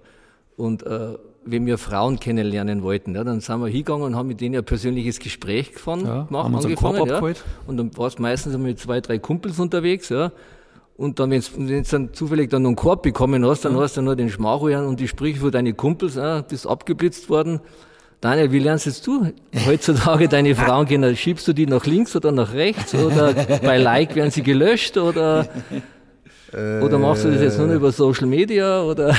Und äh, wenn wir Frauen kennenlernen wollten, ja, dann sind wir hingegangen und haben mit denen ein persönliches Gespräch gefahren, ja, gemacht, haben angefangen. Ja. Und dann warst du meistens mit zwei, drei Kumpels unterwegs, ja. Und dann, wenn du dann zufällig dann noch einen Korb bekommen hast, dann ja. hast du nur den Schmach und die Sprüche von deinen Kumpels, ja, bist abgeblitzt worden. Daniel, wie lernst jetzt du heutzutage deine Frauen kennen? Schiebst du die nach links oder nach rechts? Oder bei Like werden sie gelöscht? Oder oder machst du das jetzt nur äh. über Social Media? Oder?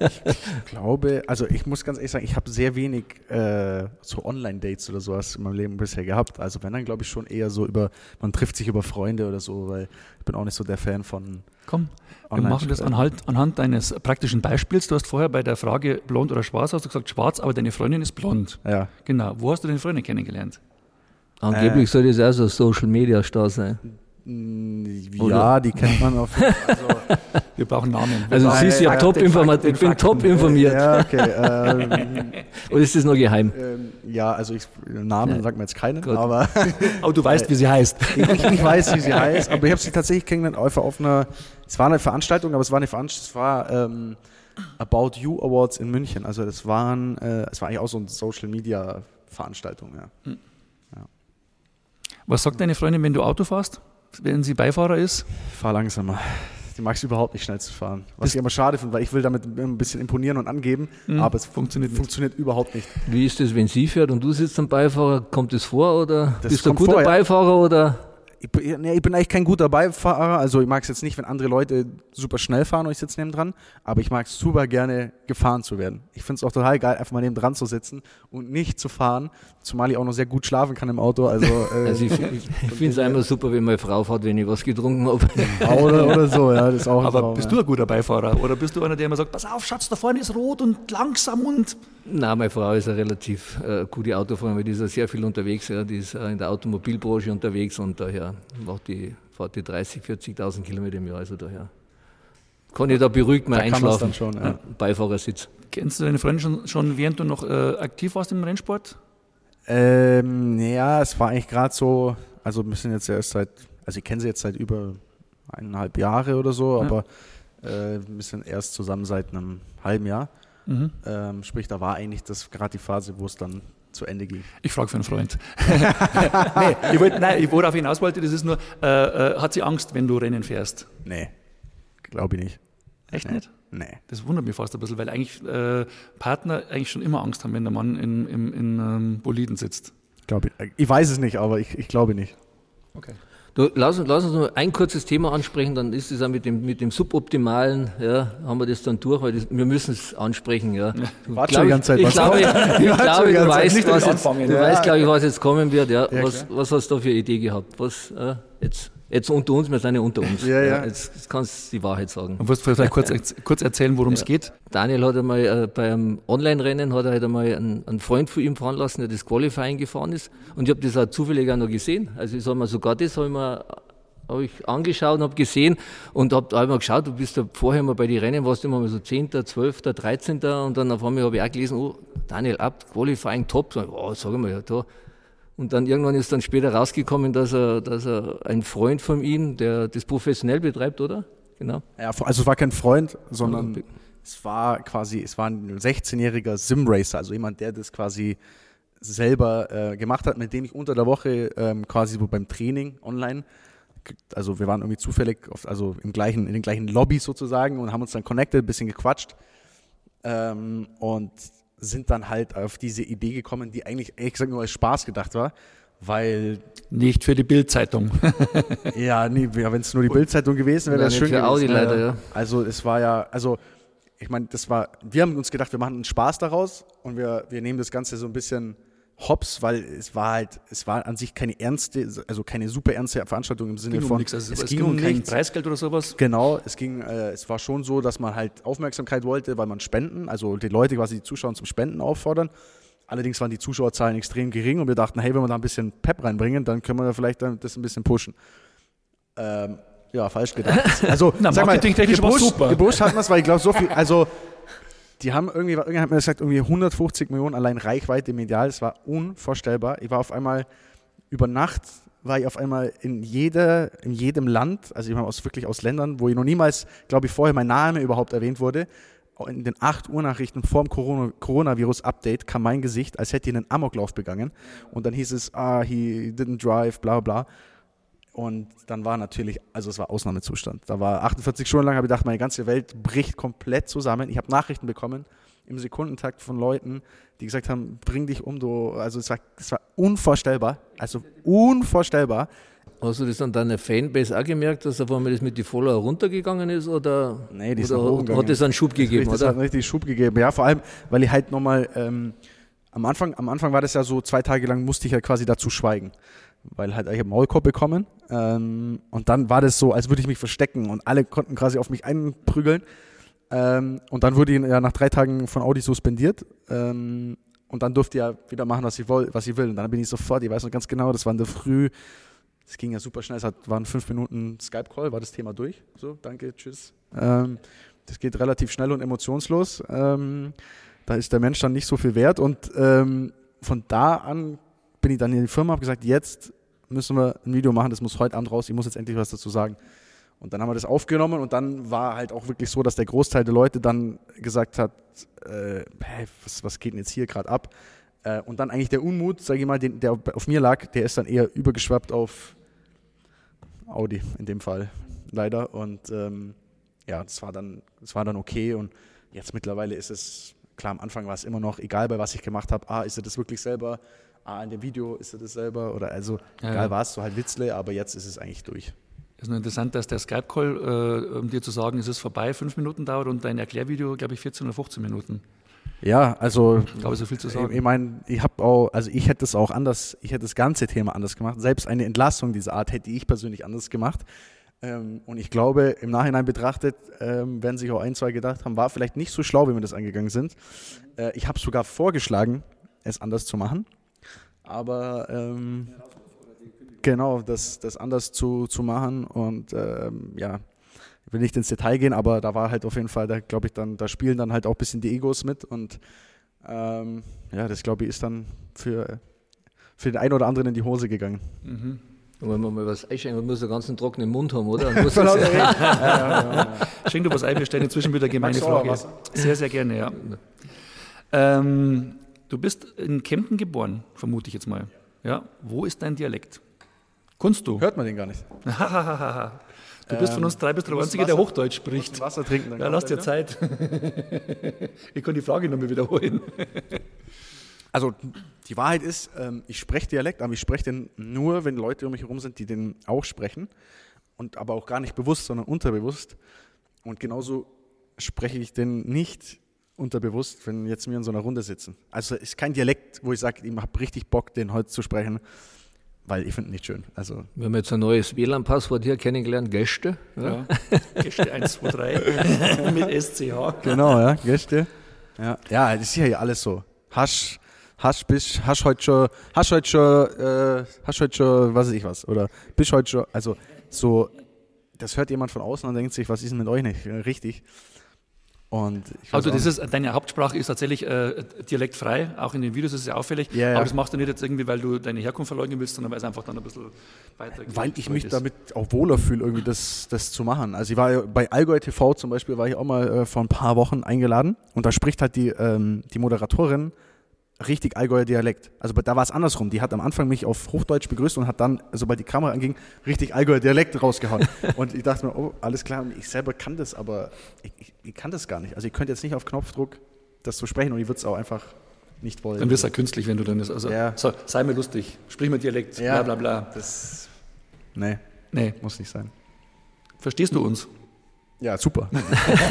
ich, ich glaube, also ich muss ganz ehrlich sagen, ich habe sehr wenig äh, so Online-Dates oder sowas in meinem Leben bisher gehabt. Also wenn dann glaube ich schon eher so über, man trifft sich über Freunde oder so, weil ich bin auch nicht so der Fan von. Komm, wir machen das anhand, anhand deines praktischen Beispiels. Du hast vorher bei der Frage blond oder schwarz, hast du gesagt schwarz, aber deine Freundin ist blond. Ja. Genau. Wo hast du deine Freundin kennengelernt? Angeblich äh, soll das auch so Social Media Star sein. Ja, Oder? die kennt man auf. Also, wir brauchen Namen. Also sie ist ja top informiert. Ich bin top informiert. Ja, okay. Ähm, Oder ist das nur geheim? Ähm, ja, also ich, Namen ja. sagt mir jetzt keinen, aber. aber du weißt, wie sie heißt. ich, ich weiß, wie sie heißt, aber ich habe sie tatsächlich kennengelernt auf, auf einer. Es war eine Veranstaltung, aber es war eine Veranstaltung. Es war ähm, About You Awards in München. Also das waren, äh, es war eigentlich auch so eine Social Media Veranstaltung. Ja. Hm. ja. Was sagt deine Freundin, wenn du Auto fährst? Wenn sie Beifahrer ist? Ich fahre langsamer. Die mag ich überhaupt nicht schnell zu fahren. Was das ich immer schade finde, weil ich will damit ein bisschen imponieren und angeben, mhm. aber es funktioniert, funktioniert überhaupt nicht. Wie ist das, wenn sie fährt und du sitzt am Beifahrer? Kommt das vor oder das bist du ein guter vor, Beifahrer oder? Ich, nee, ich bin eigentlich kein guter Beifahrer. Also ich mag es jetzt nicht, wenn andere Leute super schnell fahren und ich sitze neben dran, aber ich mag es super gerne, gefahren zu werden. Ich finde es auch total geil, einfach mal neben dran zu sitzen und nicht zu fahren, zumal ich auch noch sehr gut schlafen kann im Auto. Also, äh, also ich, ich finde es einmal super, wenn meine Frau fährt, wenn ich was getrunken habe. oder, oder so, ja, das ist auch Aber Traum, bist ja. du ein guter Beifahrer oder bist du einer, der immer sagt, pass auf, Schatz, da vorne ist rot und langsam und... Nein, meine Frau ist eine relativ äh, gute Autofahrerin, weil die ist ja sehr viel unterwegs, ja, die ist äh, in der Automobilbranche unterwegs und daher macht die, fährt die 30.000, 40.000 Kilometer im Jahr, also daher kann ich da beruhigt mal da einschlafen. Schon, ja. Beifahrersitz. Kennst du deine Freundin schon, schon während du noch äh, aktiv warst im Rennsport? Ähm, ja, es war eigentlich gerade so, also wir sind jetzt erst seit, also ich kenne sie jetzt seit über eineinhalb Jahre oder so, ja. aber äh, wir sind erst zusammen seit einem halben Jahr. Mhm. Ähm, sprich, da war eigentlich das gerade die Phase, wo es dann zu Ende ging. Ich frage für einen Freund. nee, ich wollte, nein, ich, worauf ich hinaus wollte, das ist nur, äh, äh, hat sie Angst, wenn du Rennen fährst? Nee, glaube ich nicht. Echt nee. nicht? Nee. Das wundert mich fast ein bisschen, weil eigentlich äh, Partner eigentlich schon immer Angst haben, wenn der Mann in, in, in ähm, Boliden sitzt. Glaube ich. Ich weiß es nicht, aber ich, ich glaube nicht. Okay. Du, lass, lass, uns nur ein kurzes Thema ansprechen, dann ist es auch mit dem, mit dem Suboptimalen, ja, haben wir das dann durch, weil das, wir müssen es ansprechen. Ja. Du warst schon die ganze Zeit ich, glaube, ich, ich glaube, du weißt, was jetzt, du ja. weißt, glaube ich, was jetzt kommen wird. Ja. ja was, was hast du da für eine Idee gehabt? Was, äh, jetzt Jetzt unter uns, wir sind ja unter uns. Ja, ja. Jetzt, jetzt kannst du die Wahrheit sagen. Und willst du vielleicht kurz, kurz erzählen, worum es ja. geht? Daniel hat einmal äh, bei einem Online-Rennen hat er halt einmal einen, einen, Freund von ihm fahren lassen, der das Qualifying gefahren ist. Und ich habe das auch zufällig auch noch gesehen. Also ich sage mal, sogar das habe ich mir habe ich angeschaut und habe gesehen und habe hab mal geschaut, du bist ja vorher mal bei den Rennen, warst du immer mal so 10., 12., 13. und dann auf einmal habe ich auch gelesen, oh, Daniel Abt, Qualifying top. So, oh, sag mal, ja, da und dann irgendwann ist dann später rausgekommen, dass er, dass er ein Freund von ihm, der das professionell betreibt, oder? Genau. Ja, also es war kein Freund, sondern es war quasi, es war ein 16-jähriger Simracer, also jemand, der das quasi selber äh, gemacht hat, mit dem ich unter der Woche ähm, quasi so beim Training online, also wir waren irgendwie zufällig, auf, also im gleichen, in den gleichen Lobbys sozusagen und haben uns dann connected, bisschen gequatscht. Ähm, und sind dann halt auf diese Idee gekommen, die eigentlich ehrlich gesagt nur als Spaß gedacht war, weil nicht für die Bildzeitung. ja, nee, wenn es nur die Bildzeitung gewesen wäre, wäre das schön für Audi gewesen. leider, ja. Also es war ja, also ich meine, das war, wir haben uns gedacht, wir machen einen Spaß daraus und wir, wir nehmen das Ganze so ein bisschen hops, weil es war halt, es war an sich keine ernste, also keine super ernste Veranstaltung im Sinne ging um von, nichts. Also es, es ging ging um um kein nichts. Preisgeld oder sowas. Genau, es ging, äh, es war schon so, dass man halt Aufmerksamkeit wollte, weil man Spenden, also die Leute quasi die Zuschauer zum Spenden auffordern. Allerdings waren die Zuschauerzahlen extrem gering und wir dachten, hey, wenn wir da ein bisschen Pep reinbringen, dann können wir da vielleicht dann das ein bisschen pushen. Ähm, ja, falsch gedacht. Also, Na, sag mal, gepusht, super. gepusht hat man es, weil ich glaube, so viel, also die haben irgendwie, irgendjemand hat mir gesagt, irgendwie 150 Millionen allein Reichweite medial, das war unvorstellbar. Ich war auf einmal über Nacht war ich auf einmal in, jeder, in jedem Land, also ich war aus, wirklich aus Ländern, wo ich noch niemals, glaube ich, vorher mein Name überhaupt erwähnt wurde. In den 8 Uhr Nachrichten vor dem Corona Coronavirus-Update kam mein Gesicht, als hätte ich einen Amoklauf begangen. Und dann hieß es, ah, he didn't drive, bla bla. Und dann war natürlich, also es war Ausnahmezustand. Da war 48 Stunden lang, habe ich gedacht, meine ganze Welt bricht komplett zusammen. Ich habe Nachrichten bekommen im Sekundentakt von Leuten, die gesagt haben, bring dich um, du. Also es war, es war unvorstellbar. Also unvorstellbar. Hast du das an deiner Fanbase auch gemerkt, dass auf einmal das mit den Follower runtergegangen ist? Oder, Nee, die oder hat, hat das einen Schub gegeben, Das hat oder? einen richtig Schub gegeben. Ja, vor allem, weil ich halt nochmal, ähm, am Anfang, am Anfang war das ja so, zwei Tage lang musste ich ja quasi dazu schweigen. Weil halt, ich habe Maulkorb bekommen. Ähm, und dann war das so, als würde ich mich verstecken und alle konnten quasi auf mich einprügeln. Ähm, und dann wurde ich ja nach drei Tagen von Audi suspendiert. Ähm, und dann durfte ja wieder machen, was ich, woll, was ich will. Und dann bin ich sofort, ich weiß noch ganz genau, das war in der Früh, es ging ja super schnell, es hat, waren fünf Minuten Skype-Call, war das Thema durch. So, danke, tschüss. Ähm, das geht relativ schnell und emotionslos. Ähm, da ist der Mensch dann nicht so viel wert. Und ähm, von da an bin ich dann in die Firma, habe gesagt, jetzt müssen wir ein Video machen, das muss heute Abend raus, ich muss jetzt endlich was dazu sagen. Und dann haben wir das aufgenommen und dann war halt auch wirklich so, dass der Großteil der Leute dann gesagt hat, äh, hey, was, was geht denn jetzt hier gerade ab? Äh, und dann eigentlich der Unmut, sage ich mal, den, der auf mir lag, der ist dann eher übergeschwappt auf Audi in dem Fall, leider. Und ähm, ja, das war dann, das war dann okay. Und jetzt mittlerweile ist es, klar, am Anfang war es immer noch, egal bei was ich gemacht habe, ah, ist er das wirklich selber? Ah, in dem Video ist er das selber? Oder also, Ja, egal ja. war es so halt Witzle, aber jetzt ist es eigentlich durch. Es ist nur interessant, dass der Skype-Call, äh, um dir zu sagen, es ist vorbei, fünf Minuten dauert und dein Erklärvideo, glaube ich, 14 oder 15 Minuten. Ja, also Ich glaube, so viel zu sagen. ich meine, ich habe auch, also ich hätte es auch anders, ich hätte das ganze Thema anders gemacht. Selbst eine Entlassung dieser Art hätte ich persönlich anders gemacht. Ähm, und ich glaube, im Nachhinein betrachtet, ähm, werden sich auch ein, zwei gedacht haben, war vielleicht nicht so schlau, wie wir das angegangen sind. Äh, ich habe sogar vorgeschlagen, es anders zu machen. Aber ähm, genau, das, das anders zu, zu machen und ähm, ja, ich will nicht ins Detail gehen, aber da war halt auf jeden Fall, da glaube ich dann, da spielen dann halt auch ein bisschen die Egos mit und ähm, ja, das glaube ich ist dann für, für den einen oder anderen in die Hose gegangen. Mhm. Und wenn man mal was einschenkt, muss er ganz einen trockenen Mund haben, oder? Muss Reden. ja, ja, ja. Schenk du was ein, wir stellen inzwischen wieder gemeine Frage. Sehr, sehr gerne, ja. Ähm, du bist in Kempten geboren, vermute ich jetzt mal. Ja, wo ist dein Dialekt? Kunst du? Hört man den gar nicht. Du bist von uns drei bis der Einzige, der Hochdeutsch spricht. Wasser trinken. dann Ja, lass dir wieder. Zeit. ich kann die Frage nochmal wiederholen. Also die Wahrheit ist, ähm, ich spreche Dialekt, aber ich spreche den nur, wenn Leute um mich herum sind, die den auch sprechen. Und aber auch gar nicht bewusst, sondern unterbewusst. Und genauso spreche ich den nicht unterbewusst, wenn jetzt wir in so einer Runde sitzen. Also es ist kein Dialekt, wo ich sage, ich habe richtig Bock, den heute zu sprechen, weil ich finde ihn nicht schön. Also wir haben jetzt ein neues WLAN-Passwort hier kennengelernt, Gäste. Ja. Ja. Gäste 1, 2, 3 mit SCH. Genau, ja, Gäste. Ja, ja das ist ja hier alles so. Hasch, Hasch, bist, hast heute schon, hast heute schon, äh, hast heute schon, was weiß ich was, oder bist heute schon, also so, das hört jemand von außen und denkt sich, was ist denn mit euch nicht richtig? Also das ist, deine Hauptsprache ist tatsächlich äh, dialektfrei, auch in den Videos ist es ja auffällig. Ja, ja. Aber das machst du nicht jetzt irgendwie, weil du deine Herkunft verleugnen willst, sondern weil es einfach dann ein bisschen weiter weil ich mich ist. damit auch wohler fühle, irgendwie das, das zu machen. Also ich war ja bei Allgäu TV zum Beispiel, war ich auch mal äh, vor ein paar Wochen eingeladen und da spricht halt die, ähm, die Moderatorin richtig Allgäuer Dialekt. Also da war es andersrum. Die hat am Anfang mich auf Hochdeutsch begrüßt und hat dann, sobald die Kamera anging, richtig Allgäuer Dialekt rausgehauen. und ich dachte mir, oh, alles klar, und ich selber kann das, aber ich, ich, ich kann das gar nicht. Also ich könnte jetzt nicht auf Knopfdruck das so sprechen und ich würde es auch einfach nicht wollen. Dann wirst du ja künstlich, wenn du dann ist. Also Ja. so, sei mir lustig, sprich mir Dialekt, bla bla bla. Das, nee, Nee, muss nicht sein. verstehst du uns? Ja, super.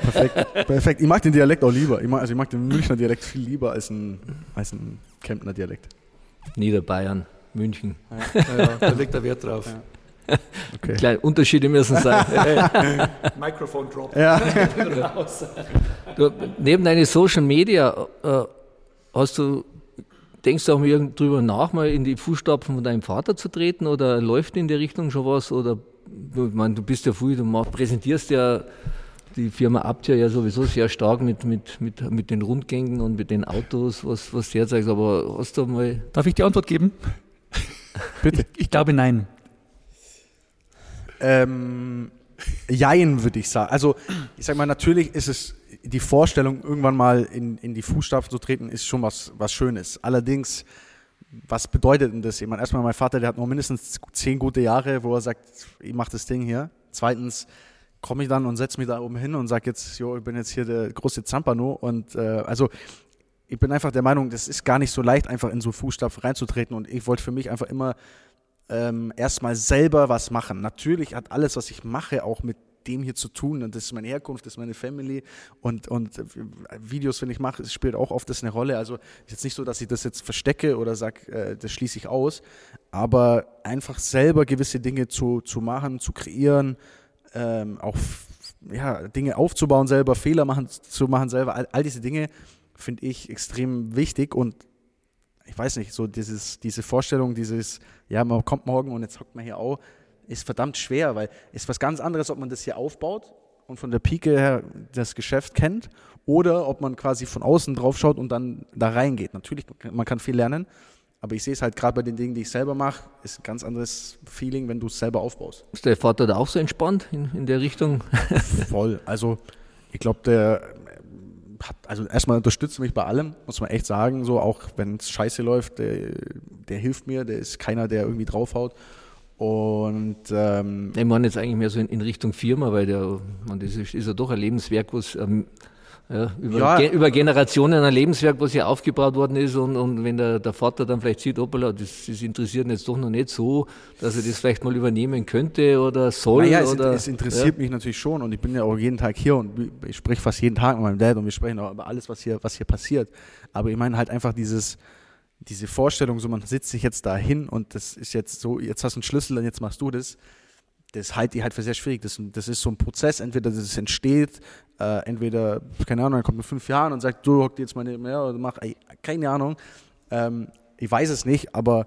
Perfekt. Perfekt. Ich mag den Dialekt auch lieber. Ich mag, also ich mag den Münchner Dialekt viel lieber als ein, als ein Kemptner Dialekt. Niederbayern, München. Ja, ja, da legt der Wert drauf. Okay. Kleine Unterschiede müssen sein. Mikrofon drop. Ja. Du, neben deine Social Media äh, hast du, denkst du auch mal drüber nach, mal in die Fußstapfen von deinem Vater zu treten oder läuft in die Richtung schon was? Oder ich meine, du bist ja früh, du mach, präsentierst ja die Firma Abtia ja sowieso sehr stark mit, mit, mit, mit den Rundgängen und mit den Autos, was, was du herzeigst, aber hast du mal Darf ich die Antwort geben? Bitte. Ich, ich glaube nein. Ähm, jein, würde ich sagen. Also, ich sag mal, natürlich ist es die Vorstellung, irgendwann mal in, in die Fußstapfen zu treten, ist schon was, was Schönes. Allerdings, was bedeutet denn das? Ich meine, erstmal, mein Vater, der hat noch mindestens zehn gute Jahre, wo er sagt, ich mache das Ding hier. Zweitens, komme ich dann und setze mich da oben hin und sage jetzt, jo, ich bin jetzt hier der große Zampano. Und äh, also, ich bin einfach der Meinung, das ist gar nicht so leicht, einfach in so Fußstapfen reinzutreten. Und ich wollte für mich einfach immer ähm, erstmal selber was machen. Natürlich hat alles, was ich mache, auch mit dem hier zu tun. Und das ist meine Herkunft, das ist meine Family. Und, und Videos, wenn ich mache, spielt auch oft das eine Rolle. Also ist jetzt nicht so, dass ich das jetzt verstecke oder sage, äh, das schließe ich aus. Aber einfach selber gewisse Dinge zu, zu machen, zu kreieren, ähm, auch ja, Dinge aufzubauen selber, Fehler machen, zu machen selber, all, all diese Dinge finde ich extrem wichtig und ich weiß nicht, so dieses, diese Vorstellung, dieses, ja, man kommt morgen und jetzt hockt man hier auch, ist verdammt schwer, weil es ist was ganz anderes, ob man das hier aufbaut und von der Pike her das Geschäft kennt oder ob man quasi von außen drauf schaut und dann da reingeht. Natürlich, man kann viel lernen, aber ich sehe es halt gerade bei den Dingen, die ich selber mache, ist ein ganz anderes Feeling, wenn du es selber aufbaust. ist der Vater da auch so entspannt in, in der Richtung? Voll. Also ich glaube, der hat, also erstmal unterstützt mich bei allem, muss man echt sagen. So, auch wenn es scheiße läuft, der, der hilft mir, der ist keiner, der irgendwie draufhaut. Und ähm, Ich meine jetzt eigentlich mehr so in, in Richtung Firma, weil der, man, das ist, ist ja doch ein Lebenswerk, was ähm, ja, über, Ja. Ge über Generationen ein Lebenswerk, was hier aufgebaut worden ist und, und wenn der, der Vater dann vielleicht sieht, hoppala, das, das interessiert ihn jetzt doch noch nicht so, dass er das vielleicht mal übernehmen könnte oder soll. naja, es, oder, es interessiert mich natürlich schon und ich bin ja auch jeden Tag hier und ich spreche fast jeden Tag mit meinem Dad und wir sprechen auch über alles, was hier, was hier passiert. Aber ich meine halt einfach dieses, diese Vorstellung, so man sitzt sich jetzt da hin und das ist jetzt so, jetzt hast du einen Schlüssel und jetzt machst du das. Das halte ich halt für sehr schwierig. Das, das ist so ein Prozess, entweder das entsteht, äh, entweder, keine Ahnung, er kommt in fünf Jahren und sagt, du hock dir jetzt mal neben mir oder mach, ey, keine Ahnung. Ähm, ich weiß es nicht, aber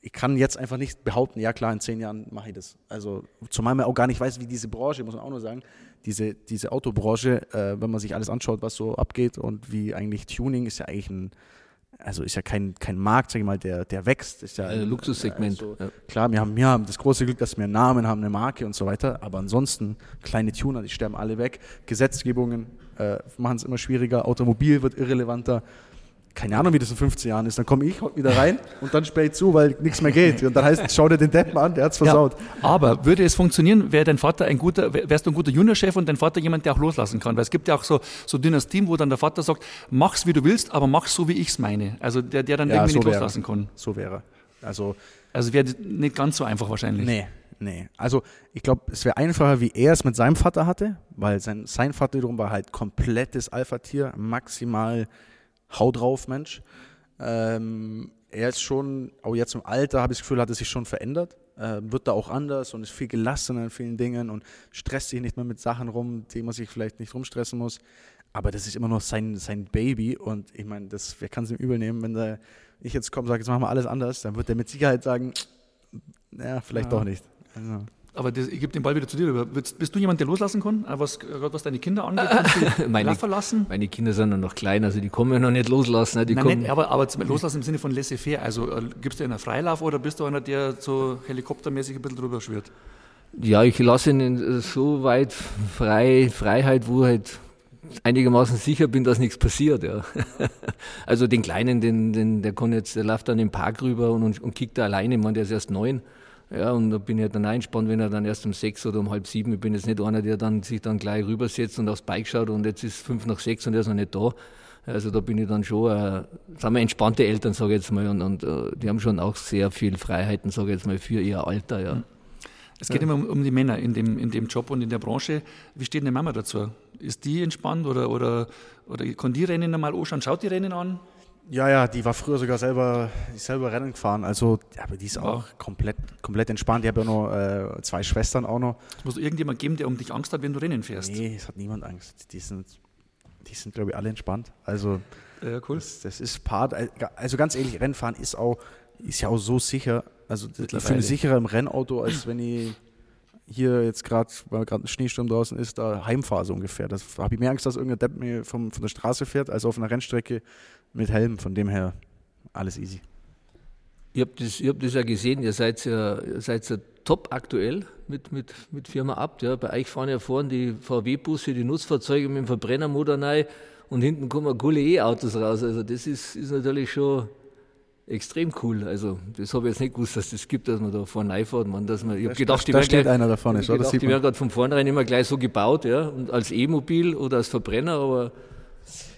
ich kann jetzt einfach nicht behaupten, ja klar, in zehn Jahren mache ich das. Also zumal man auch gar nicht weiß, wie diese Branche, muss man auch nur sagen, diese, diese Autobranche, äh, wenn man sich alles anschaut, was so abgeht und wie eigentlich Tuning ist ja eigentlich ein, also ist ja kein, kein Markt, sag ich mal, der, der wächst. Ist ja Ein Luxussegment. Also, ja. Klar, wir haben, wir haben das große Glück, dass wir einen Namen haben, eine Marke und so weiter, aber ansonsten kleine Tuner, die sterben alle weg. Gesetzgebungen äh, machen es immer schwieriger, Automobil wird irrelevanter. Keine Ahnung, wie das in 15 Jahren ist. Dann komme ich wieder rein und dann sperre ich zu, weil nichts mehr geht. Und dann heißt es, schau dir den Deppen an, der hat's versaut. Ja, aber würde es funktionieren, wäre dein Vater ein guter, wär- wärst du ein guter Juniorchef und dein Vater jemand, der auch loslassen kann? Weil es gibt ja auch so, so Dynastien, wo dann der Vater sagt, mach's wie du willst, aber mach's so, wie ich's meine. Also der, der dann Ja, irgendwie so nicht wäre. loslassen kann. So wäre. Also, Also wäre nicht ganz so einfach wahrscheinlich. nee, nee. Also, ich glaube, es wäre einfacher, wie er es mit seinem Vater hatte, weil sein, sein Vater wiederum war halt komplettes Alpha-Tier, maximal Hau drauf, Mensch. Ähm, er ist schon, auch jetzt im Alter, habe ich das Gefühl, hat er sich schon verändert. Äh, wird da auch anders und ist viel gelassener in vielen Dingen und stresst sich nicht mehr mit Sachen rum, die man sich vielleicht nicht rumstressen muss. Aber das ist immer noch sein, sein Baby und ich meine, das, wer kann es ihm übel nehmen, wenn da ich jetzt komme und sage, jetzt machen wir alles anders, dann wird er mit Sicherheit sagen, ja, vielleicht Ja. doch nicht. Also, Aber das, ich gebe den Ball wieder zu dir. rüber. Bist, du jemand, der loslassen kann? Äh, Was, gerade was deine Kinder angeht? Meine- verlassen? Meine Kinder sind ja noch klein, also die kommen ja noch nicht loslassen. ne, Die Nein, kommen, nicht, aber, aber zum loslassen im Sinne von laissez-faire. Also äh, gibst du einen Freilauf oder bist du einer, der so helikoptermäßig ein bisschen drüber schwirrt? Ja, ich lasse ihn äh, so weit frei, Freiheit, wo halt einigermaßen sicher bin, dass nichts passiert. Ja. Also den Kleinen, den, den, der kann jetzt, der läuft dann im Park rüber und, und, und kickt da alleine. Ich meine, der ist erst neun. Ja, und da bin ich halt dann eingespannt, wenn er dann erst um sechs oder um halb sieben, ich bin jetzt nicht einer, der dann sich dann gleich rübersetzt und aufs Bike schaut und jetzt ist fünf nach sechs und er ist noch nicht da. Also da bin ich dann schon, äh, sagen wir, entspannte Eltern, sage ich jetzt mal, und, und äh, die haben schon auch sehr viel Freiheiten, sage ich jetzt mal, für ihr Alter, ja. Es geht ja. immer um, um, die Männer in dem, in dem Job und in der Branche. Wie steht eine Mama dazu? Ist die entspannt oder, oder, oder kann die Rennen einmal anschauen? Schaut die Rennen an? Ja, ja, die war früher sogar selber, selber Rennen gefahren. Also, ja, aber die ist auch ja. komplett, komplett entspannt. Ich habe ja noch äh, zwei Schwestern auch noch. Es muss irgendjemand geben, der um dich Angst hat, wenn du Rennen fährst. Nee, es hat niemand Angst. Die sind, die sind glaube ich, alle entspannt. Also, ja, cool. Das, das, ist Part. Also, ganz ehrlich, Rennfahren ist auch, ist ja auch so sicher. Also, ich fühle mich sicherer im Rennauto, als wenn ich hier jetzt gerade, weil gerade ein Schneesturm draußen ist, da Heimfahre so ungefähr. Da habe ich mehr Angst, dass irgendein Depp mir vom, von der Straße fährt, als auf einer Rennstrecke mit Helm. Von dem her alles easy. Ihr habt das, ihr habt das ja gesehen, ihr seid ja, ihr seid ja top aktuell mit, mit, mit Firma Abt. Ja. Bei euch fahren ja vorne die VW-Busse, die Nutzfahrzeuge mit dem Verbrennermotor rein und hinten kommen coole E-Autos raus. Also das ist, ist natürlich schon extrem cool. Also das habe ich jetzt nicht gewusst, dass das gibt, dass man da vorne reinfährt. Man, dass man, ich habe gedacht, da, da steht einer da vorne, schon, gedacht, die werden gerade von vornherein immer gleich so gebaut, ja, und als E-Mobil oder als Verbrenner, aber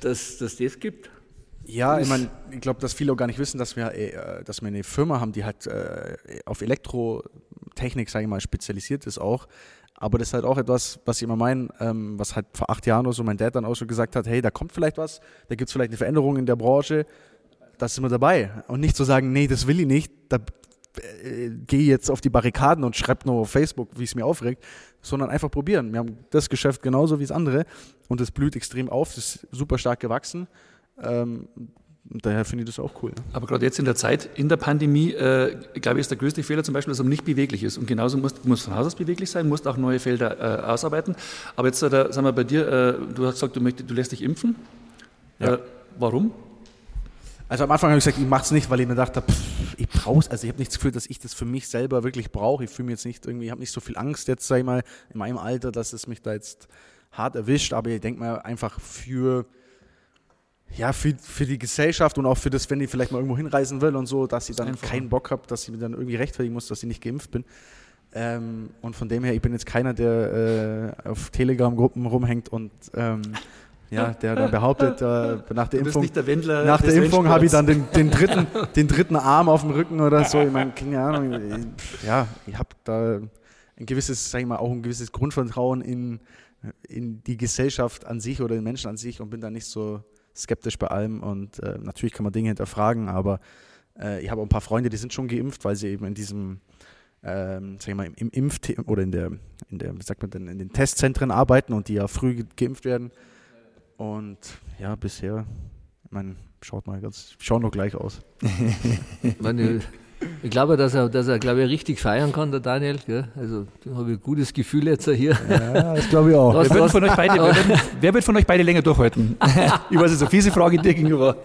dass, dass das gibt. Ja, ich meine, ich glaube, dass viele auch gar nicht wissen, dass wir, äh, dass wir eine Firma haben, die halt äh, auf Elektrotechnik, sage ich mal, spezialisiert ist auch. Aber das ist halt auch etwas, was ich immer meine, ähm, was halt vor acht Jahren oder so mein Dad dann auch so gesagt hat, hey, da kommt vielleicht was, da gibt es vielleicht eine Veränderung in der Branche da sind wir dabei. Und nicht zu sagen, nee, das will ich nicht, da äh, gehe jetzt auf die Barrikaden und schreibe nur auf Facebook, wie es mir aufregt, sondern einfach probieren. Wir haben das Geschäft genauso wie das andere und es blüht extrem auf, es ist super stark gewachsen. Ähm, daher finde ich das auch cool. Aber gerade jetzt in der Zeit, in der Pandemie, äh, glaube ich, ist der größte Fehler zum Beispiel, dass man nicht beweglich ist. Und genauso muss, muss von Haus aus beweglich sein, musst auch neue Felder äh, ausarbeiten. Aber jetzt, äh, da, sagen wir bei dir, äh, du hast gesagt, du, möchtest, du lässt dich impfen. Ja. Äh, warum? Also am Anfang habe ich gesagt, ich mache es nicht, weil ich mir dachte, pff, ich brauche es. Also ich habe nicht das Gefühl, dass ich das für mich selber wirklich brauche. Ich fühle mich jetzt nicht irgendwie, ich habe nicht so viel Angst jetzt, sag ich mal, in meinem Alter, dass es mich da jetzt hart erwischt. Aber ich denke mal einfach für, ja, für, für die Gesellschaft und auch für das, wenn ich vielleicht mal irgendwo hinreisen will und so, dass ich dann Einfach. keinen Bock habe, dass ich mir dann irgendwie rechtfertigen muss, dass ich nicht geimpft bin. Ähm, und von dem her, ich bin jetzt keiner, der äh, auf Telegram-Gruppen rumhängt und ähm, ja, der dann behauptet, äh, nach der Impfung, der nach der Impfung habe ich dann den, den, dritten, den dritten Arm auf dem Rücken oder so. Ich meine, keine Ahnung. Ja, ich habe da ein gewisses, sag ich mal, auch ein gewisses Grundvertrauen in, in die Gesellschaft an sich oder den Menschen an sich und bin da nicht so skeptisch bei allem. Und äh, natürlich kann man Dinge hinterfragen, aber äh, ich habe auch ein paar Freunde, die sind schon geimpft, weil sie eben in diesem ähm, sag ich mal, im Impf- oder in der, in der, wie sagt man denn, in den Testzentren arbeiten und die ja früh geimpft werden. Und ja, bisher, ich meine, schaut mal ganz, schauen noch gleich aus. ich glaube, dass er, dass er, glaube ich, richtig feiern kann, der Daniel. Gell? Also, da habe ich ein gutes Gefühl jetzt hier. Ja, das glaube ich auch. wer, wird von euch beide, wer, wird, wer wird von euch beide länger durchhalten? ich weiß, es ist eine fiese Frage dir gegenüber.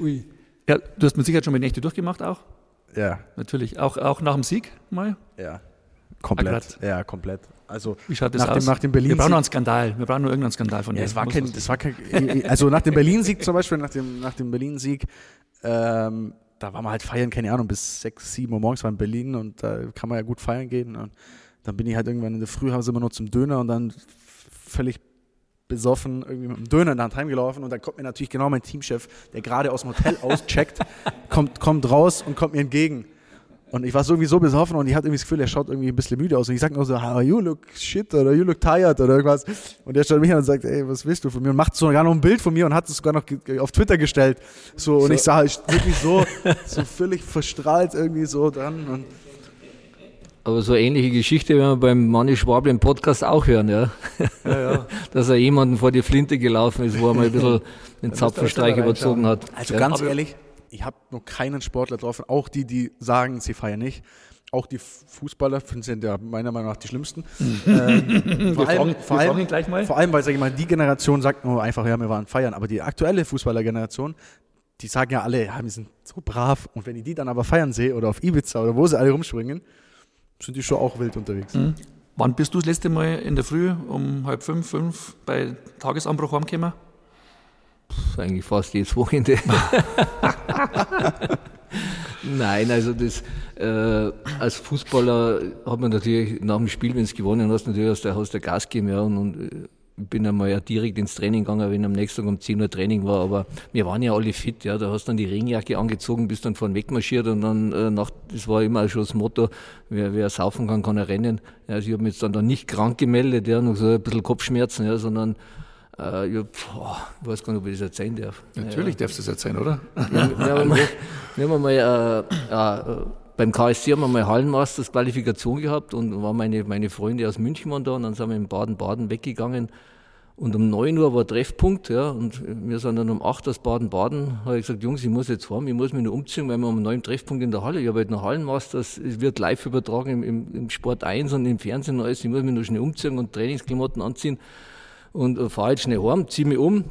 Ui. Ja, du hast mit Sicherheit schon mit Nächte durchgemacht auch? Ja. Natürlich. Auch, auch nach dem Sieg mal? Ja. Komplett. Ah, ja, komplett. Also Wie schaut das nach, aus? Dem, nach dem Berlin Wir brauchen noch einen Skandal. Wir brauchen nur irgendeinen Skandal von dir. Ja, es war kein, das war kein, also nach dem Berlin-Sieg zum Beispiel, nach dem, nach dem Berlin-Sieg, ähm, da war man halt feiern, keine Ahnung, bis sechs, sieben Uhr morgens war in Berlin und da kann man ja gut feiern gehen. Und dann bin ich halt irgendwann in der Früh, haben sie immer nur zum Döner und dann völlig besoffen irgendwie mit dem Döner in der Hand heimgelaufen und dann kommt mir natürlich genau mein Teamchef, der gerade aus dem Hotel auscheckt, kommt, kommt raus und kommt mir entgegen. Und ich war so irgendwie so besoffen und ich hatte irgendwie das Gefühl, er schaut irgendwie ein bisschen müde aus. Und ich sag nur so, how you look shit oder you look tired oder irgendwas. Und der schaut mich an und sagt, ey, was willst du von mir? Und macht sogar noch ein Bild von mir und hat es sogar noch auf Twitter gestellt. So, und so. ich sah halt wirklich so, so völlig verstrahlt irgendwie so dran. Und aber so ähnliche Geschichte werden wir beim Manni Schwabel im Podcast auch hören, ja. ja, ja. Dass er jemanden vor die Flinte gelaufen ist, wo er mal ein bisschen den Zapfenstreich überzogen hat. Also ganz ehrlich, ich habe noch keinen Sportler getroffen, auch die, die sagen, sie feiern nicht. Auch die Fußballer sind ja meiner Meinung nach die schlimmsten. ähm, vor, allem, vor, allem, vor allem, weil sag ich mal, die Generation sagt nur einfach, ja, wir waren feiern. Aber die aktuelle Fußballergeneration, die sagen ja alle, ja, wir sind so brav. Und wenn ich die dann aber feiern sehe oder auf Ibiza oder wo sie alle rumspringen, sind die schon auch wild unterwegs. Mhm. Wann bist du das letzte Mal in der Früh um halb fünf, fünf bei Tagesanbruch heimgekommen? Eigentlich fast jedes Wochenende. Nein, also das äh, als Fußballer hat man natürlich nach dem Spiel, wenn es gewonnen hast, natürlich hast du, hast du Gas gegeben, ja, und, und, bin einmal ja direkt ins Training gegangen, wenn am nächsten Tag um 10 Uhr Training war, aber wir waren ja alle fit, ja, da hast dann die Regenjacke angezogen, bist dann vorne wegmarschiert und dann äh, nach, das war immer schon das Motto, wer, wer saufen kann, kann er rennen. Ja, also ich habe mich jetzt dann, dann nicht krank gemeldet, ja, noch so ein bisschen Kopfschmerzen, ja, sondern äh, ich, boah, weiß gar nicht, ob ich das erzählen darf. Natürlich ja, darfst du das erzählen, oder? Wir, wir, haben, mal, wir haben mal äh, äh, beim KSC haben wir mal Hallenmasters Qualifikation gehabt und waren meine, meine Freunde aus München waren da und dann sind wir in Baden-Baden weggegangen und um 9 Uhr war Treffpunkt, ja, und wir sind dann um 8 aus Baden-Baden, habe ich gesagt, Jungs, ich muss jetzt fahren, ich muss mich noch umziehen, weil wir einen neuen Treffpunkt in der Halle, ich habe halt noch Hallenmasters, es wird live übertragen im, im, im Sport 1 und im Fernsehen und alles, ich muss mich noch schnell umziehen und Trainingsklamotten anziehen und äh, fahre jetzt schnell heim, ziehe mich um,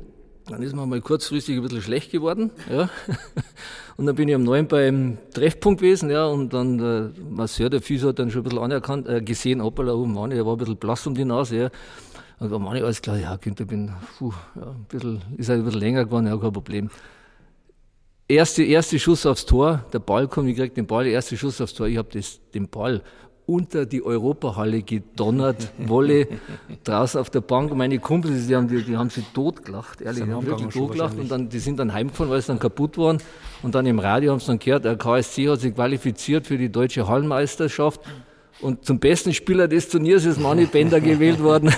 dann ist mir mal kurzfristig ein bisschen schlecht geworden, ja. Und dann bin ich am 9 beim Treffpunkt gewesen, ja, und dann der Masseur, der Physio hat dann schon ein bisschen anerkannt, äh, gesehen, hoppala, oh Mann, der war ein bisschen blass um die Nase, ja. Und war Mann, alles klar, ja, Günther, bin, puh, ja, ein bisschen, ist halt ein bisschen länger geworden, ja, kein Problem. Erste, erste Schuss aufs Tor, der Ball kommt, ich krieg den Ball, erste Schuss aufs Tor, ich habe den Ball unter die Europahalle gedonnert, Wolle draußen auf der Bank. Meine Kumpels, die haben, die, die haben sich totgelacht, ehrlich, die haben wirklich totgelacht und dann, die sind dann heimgefahren, weil es dann kaputt waren. Und dann im Radio haben sie dann gehört, der KSC hat sich qualifiziert für die deutsche Hallenmeisterschaft. Und zum besten Spieler des Turniers ist Manny Bender gewählt worden.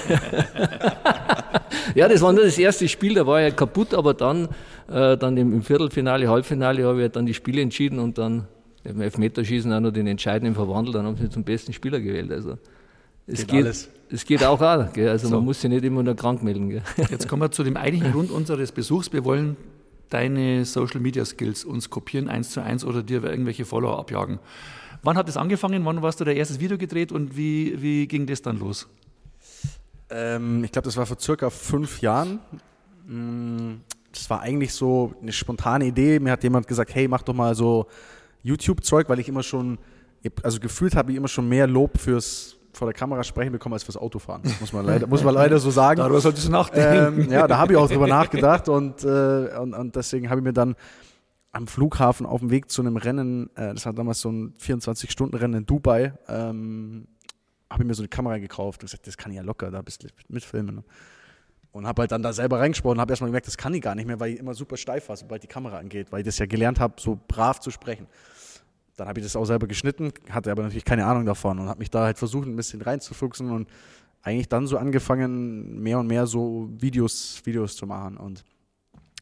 ja, das war nur das erste Spiel, da war er kaputt, aber dann, äh, dann im, im Viertelfinale, Halbfinale habe ich dann die Spiele entschieden und dann im Elfmeterschießen auch noch den Entscheidenden verwandelt, dann haben sie zum besten Spieler gewählt. Also es geht, geht alles. Es geht auch an. Gell? Also so. man muss sich nicht immer nur krank melden. Gell? Jetzt kommen wir zu dem eigentlichen Grund unseres Besuchs. Wir wollen deine Social Media Skills uns kopieren, eins zu eins, oder dir irgendwelche Follower abjagen. Wann hat das angefangen? Wann warst du dein erstes Video gedreht und wie, wie ging das dann los? Ähm, ich glaube, das war vor circa fünf Jahren. Mm, das war eigentlich so eine spontane Idee. Mir hat jemand gesagt, hey, mach doch mal so YouTube-Zeug, weil ich immer schon, also gefühlt habe ich immer schon mehr Lob fürs vor der Kamera sprechen bekommen als fürs Autofahren. Muss man leider, muss man leider so sagen. Darüber solltest du nachdenken. Ähm, ja, da habe ich auch drüber nachgedacht und, äh, und, und deswegen habe ich mir dann am Flughafen auf dem Weg zu einem Rennen, äh, das war damals so ein 24-Stunden-Rennen in Dubai, ähm, habe ich mir so eine Kamera gekauft und gesagt, das kann ich ja locker da ein bisschen mitfilmen. Und habe halt dann da selber reingesprochen und habe erstmal gemerkt, das kann ich gar nicht mehr, weil ich immer super steif war, sobald die Kamera angeht, weil ich das ja gelernt habe, so brav zu sprechen. Dann habe ich das auch selber geschnitten, hatte aber natürlich keine Ahnung davon und habe mich da halt versucht, ein bisschen reinzufuchsen und eigentlich dann so angefangen, mehr und mehr so Videos, Videos zu machen. Und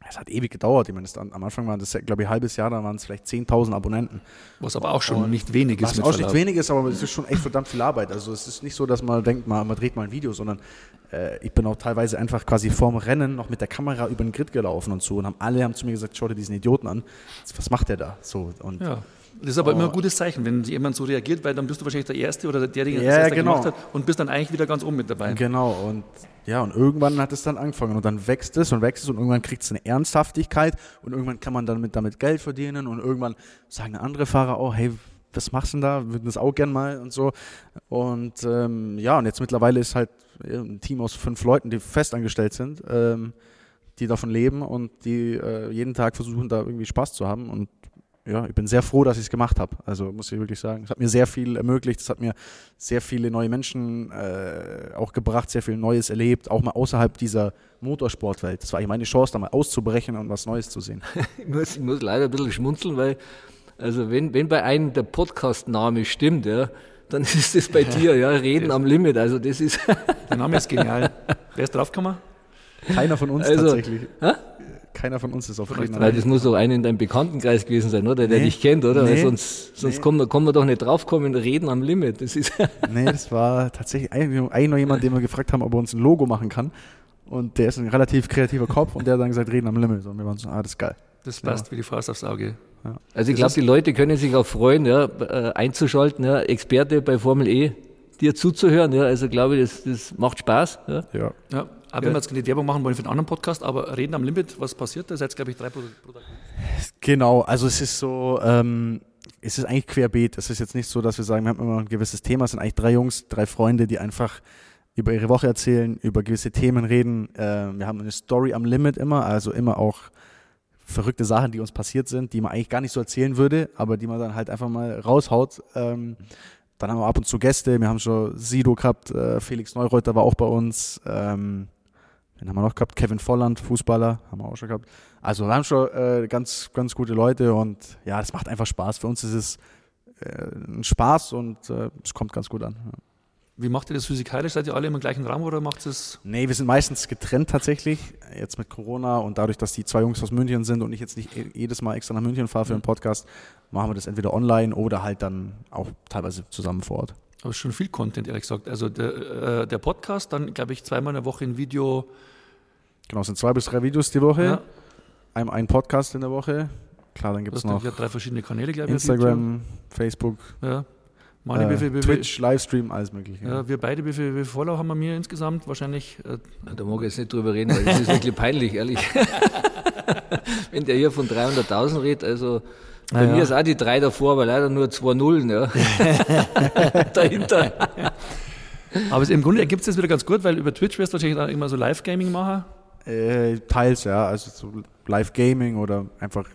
es hat ewig gedauert. Ich meine, dann, am Anfang waren das, glaube ich, ein halbes Jahr, dann waren es vielleicht 10.000 Abonnenten. Was aber auch schon und nicht wenig ist. Was auch nicht wenig ist, aber es ist schon echt verdammt viel Arbeit. Also es ist nicht so, dass man denkt, man, man dreht mal ein Video, sondern äh, ich bin auch teilweise einfach quasi vorm Rennen noch mit der Kamera über den Grid gelaufen und so und haben alle haben zu mir gesagt, schau dir diesen Idioten an. Was macht der da? So und ja. Das ist aber oh. immer ein gutes Zeichen, wenn jemand so reagiert, weil dann bist du wahrscheinlich der Erste oder der, der ja, das genau. gemacht hat und bist dann eigentlich wieder ganz oben mit dabei. Genau, und ja, und irgendwann hat es dann angefangen und dann wächst es und wächst es und irgendwann kriegt es eine Ernsthaftigkeit und irgendwann kann man damit, damit Geld verdienen und irgendwann sagen andere Fahrer auch, hey, was machst du denn da? Würden das auch gern mal und so. Und ähm, ja, und jetzt mittlerweile ist halt ein Team aus fünf Leuten, die festangestellt sind, ähm, die davon leben und die äh, jeden Tag versuchen, da irgendwie Spaß zu haben. Und ja, ich bin sehr froh, dass ich es gemacht habe. Also muss ich wirklich sagen, es hat mir sehr viel ermöglicht, es hat mir sehr viele neue Menschen äh, auch gebracht, sehr viel Neues erlebt, auch mal außerhalb dieser Motorsportwelt. Das war eigentlich meine Chance, da mal auszubrechen und was Neues zu sehen. ich, muss, ich muss leider ein bisschen schmunzeln, weil also wenn, wenn bei einem der Podcast-Name stimmt, ja, dann ist es bei dir, ja, Reden am Limit. Also das ist. der Name ist genial. Wer ist draufgekommen? Keiner von uns also, tatsächlich. Hä? Keiner von uns ist auf Reden. Weil das muss doch einer in deinem Bekanntenkreis gewesen sein, oder? Der nee, dich kennt, oder? Nee, sonst sonst nee. kommen, wir, kommen wir doch nicht draufkommen, reden am Limit. Das ist nee, das war tatsächlich eigentlich noch jemand, den wir gefragt haben, ob er uns ein Logo machen kann. Und der ist ein relativ kreativer Kopf und der hat dann gesagt, reden am Limit. Und wir waren so, ah, das ist geil. Das passt ja. wie die Faust aufs Auge. Ja. Also ich glaube, die Leute können sich auch freuen, ja, äh, einzuschalten, ja, Experte bei Formel E, dir zuzuhören. Ja, also glaube ich, das, das macht Spaß. Ja. ja. ja. Auch wenn wir jetzt keine Werbung machen wollen für einen anderen Podcast, aber Reden am Limit, was passiert da? Seid glaube ich, drei Produkte. Genau, also es ist so, ähm, es ist eigentlich querbeet. Es ist jetzt nicht so, dass wir sagen, wir haben immer ein gewisses Thema. Es sind eigentlich drei Jungs, drei Freunde, die einfach über ihre Woche erzählen, über gewisse Themen reden. Äh, wir haben eine Story am Limit immer, also immer auch verrückte Sachen, die uns passiert sind, die man eigentlich gar nicht so erzählen würde, aber die man dann halt einfach mal raushaut. Ähm, dann haben wir ab und zu Gäste. Wir haben schon Sido gehabt, äh, Felix Neureuter war auch bei uns. Ähm, den haben wir noch gehabt, Kevin Volland, Fußballer, haben wir auch schon gehabt. Also wir haben schon äh, ganz, ganz gute Leute und ja, es macht einfach Spaß. Für uns ist es äh, ein Spaß und äh, es kommt ganz gut an. Ja. Wie macht ihr das physikalisch? Seid ihr alle im gleichen Raum oder macht es? Nee, wir sind meistens getrennt tatsächlich. Jetzt mit Corona und dadurch, dass die zwei Jungs aus München sind und ich jetzt nicht jedes Mal extra nach München fahre für einen Podcast, machen wir das entweder online oder halt dann auch teilweise zusammen vor Ort. Aber schon viel Content, ehrlich gesagt. Also der, äh, der Podcast, dann glaube ich zweimal in der Woche ein Video. Genau, es sind zwei bis drei Videos die Woche. Ja. Ein, ein Podcast in der Woche. Klar, dann gibt es noch drei verschiedene Kanäle, glaube ich. Instagram, Facebook. Ja. Meine, äh, wie viel, wie Twitch, Livestream, alles mögliche. Ja, wir beide, wie viele Follower haben wir mir insgesamt? Wahrscheinlich. Äh da mag ich jetzt nicht drüber reden, weil das ist wirklich peinlich, ehrlich. Wenn der hier von 300.000 redet, also bei ja, mir ist auch die drei davor, aber leider nur zwei Nullen ja. dahinter. Aber im Grunde ergibt es das wieder ganz gut, weil über Twitch wirst du wahrscheinlich auch immer so Live-Gaming machen. Äh, teils, ja. Also so Live-Gaming oder einfach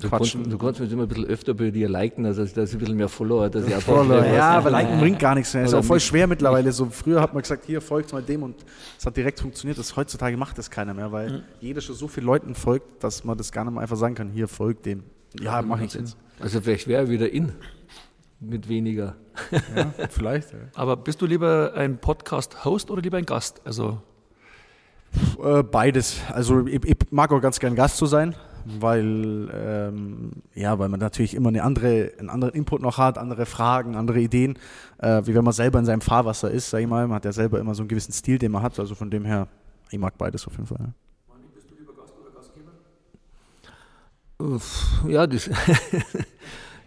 Du kannst, du kannst, mich immer ein bisschen öfter bei dir liken, also dass ich ein bisschen mehr Follower, dass ich einfach Follower, Ja, aber liken bringt gar nichts mehr. Ist auch voll schwer mittlerweile. So früher hat man gesagt, hier folgt mal dem und es hat direkt funktioniert. Das heutzutage macht das keiner mehr, weil mhm. jeder schon so vielen Leuten folgt, dass man das gar nicht mehr einfach sagen kann, hier folgt dem. Ja, mach ich jetzt. Also vielleicht wäre er wieder in mit weniger. Ja, vielleicht. Ja. Aber bist du lieber ein Podcast-Host oder lieber ein Gast? Also äh, beides. Also ich, ich, mag auch ganz gern Gast zu sein, weil ähm, ja, weil man natürlich immer eine andere, einen anderen Input noch hat, andere Fragen, andere Ideen, äh, wie wenn man selber in seinem Fahrwasser ist, sag ich mal. Man hat ja selber immer so einen gewissen Stil, den man hat. Also von dem her, ich mag beides auf jeden Fall. Ja. Bist du lieber Gast oder Gastgeber? Ja, das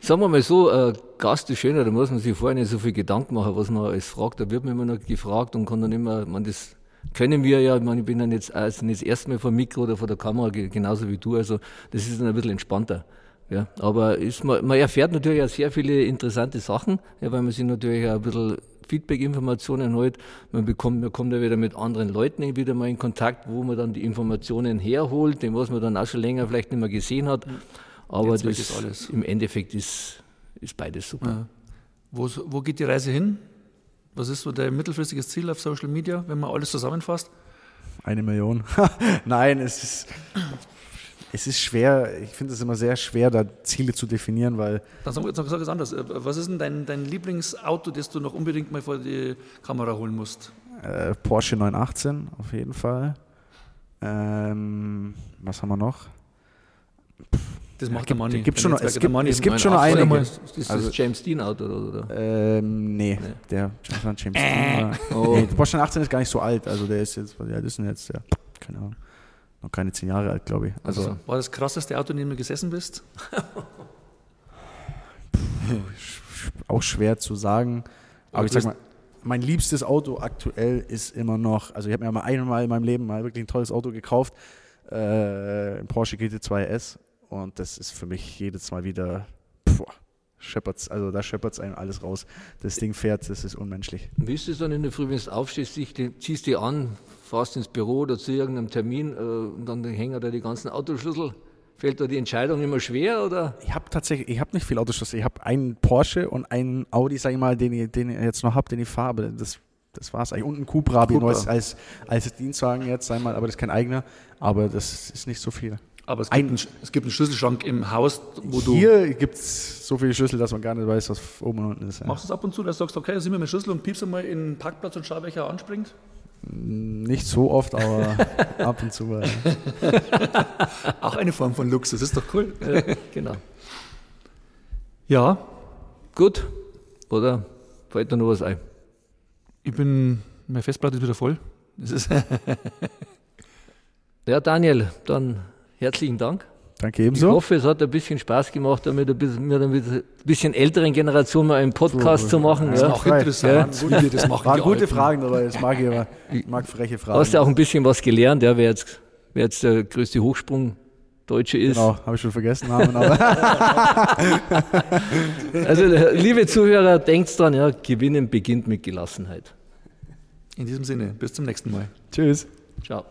Sagen wir mal so, äh, Gast ist schöner, da muss man sich vorher nicht so viel Gedanken machen, was man alles fragt. Da wird man immer noch gefragt und kann dann immer, man das können wir ja, ich, meine, ich bin dann jetzt also nicht das erste Mal vor dem Mikro oder vor der Kamera, genauso wie du, also das ist dann ein bisschen entspannter. Ja, aber ist, man, man erfährt natürlich auch sehr viele interessante Sachen, ja, weil man sich natürlich auch ein bisschen Feedback-Informationen holt. Man bekommt, man kommt ja wieder mit anderen Leuten wieder mal in Kontakt, wo man dann die Informationen herholt, den was man dann auch schon länger vielleicht nicht mehr gesehen hat. Aber das alles. im Endeffekt ist, ist beides super. Ja. Wo, wo geht die Reise hin? Was ist so dein mittelfristiges Ziel auf Social Media, wenn man alles zusammenfasst? Eine Million. Nein, es ist, es ist schwer. Ich finde es immer sehr schwer, da Ziele zu definieren, weil. Dann sag, sag, sag es anders. Was ist denn dein, dein Lieblingsauto, das du noch unbedingt mal vor die Kamera holen musst? Äh, Porsche 918 auf jeden Fall. Ähm, was haben wir noch? Das macht ja, der Money. Gibt schon, es gibt, es gibt schon noch einige. Ist das also, James Dean Auto oder? Ähm, nee, nee, der James äh. Dean. oh. nee, Porsche 18 ist gar nicht so alt. Also der ist jetzt, alt ist denn jetzt? Ja, keine Ahnung. Noch keine zehn Jahre alt, glaube ich. Also, also, war das krasseste Auto, in dem du gesessen bist? auch schwer zu sagen. Aber, Aber ich sag mal, mein liebstes Auto aktuell ist immer noch, also ich habe mir mal einmal in meinem Leben mal wirklich ein tolles Auto gekauft, äh, ein Porsche GT2 S und das ist für mich jedes Mal wieder, boah, scheppert's, also da scheppert es einem alles raus. Das Ding fährt, das ist unmenschlich. Wie ist es dann in der Früh, wenn du aufstehst, ziehst du an, fährst ins Büro oder zu irgendeinem Termin äh, und dann hängen da die ganzen Autoschlüssel? Fällt da die Entscheidung immer schwer oder? Ich habe tatsächlich, ich habe nicht viel Autoschlüssel. Ich habe einen Porsche und einen Audi, sag ich mal, den ich, den ich jetzt noch habe, den ich fahre. Aber das, das war's eigentlich. Und einen Cupra, Cupra. Als, als, als Dienstwagen jetzt, sag ich mal, aber das ist kein eigener. Aber das ist nicht so viel. Aber es gibt, ein, einen, es gibt einen Schlüsselschrank im Haus, wo du. Hier gibt es so viele Schlüssel, dass man gar nicht weiß, was oben und unten ist. Ja. Machst du es ab und zu, dass du sagst, okay, sieh mir meinen Schlüssel und piepst mal in den Parkplatz und schau, welcher anspringt? Nicht so oft, aber ab und zu. Ja. Auch eine Form von Luxus, ist doch cool. Ja, genau. Ja. Gut. Oder fällt dir noch was ein? Ich bin, meine Festplatte ist wieder voll. ja, Daniel, dann Herzlichen Dank. Danke ebenso. Ich hoffe, es hat ein bisschen Spaß gemacht, damit ein bisschen, mit einer bisschen älteren Generation mal einen Podcast so, zu machen. Das ist ja. auch interessant, ja. wie wir das machen. Waren gute Alten. Fragen dabei, das mag ich aber. Ich mag freche Fragen. Hast ja auch ein bisschen was gelernt, ja, wer jetzt, wer jetzt der größte Hochsprung Deutsche ist. Genau, habe ich schon vergessen. Namen, also, liebe Zuhörer, denkt dran, ja, Gewinnen beginnt mit Gelassenheit. In diesem Sinne, bis zum nächsten Mal. Tschüss. Ciao.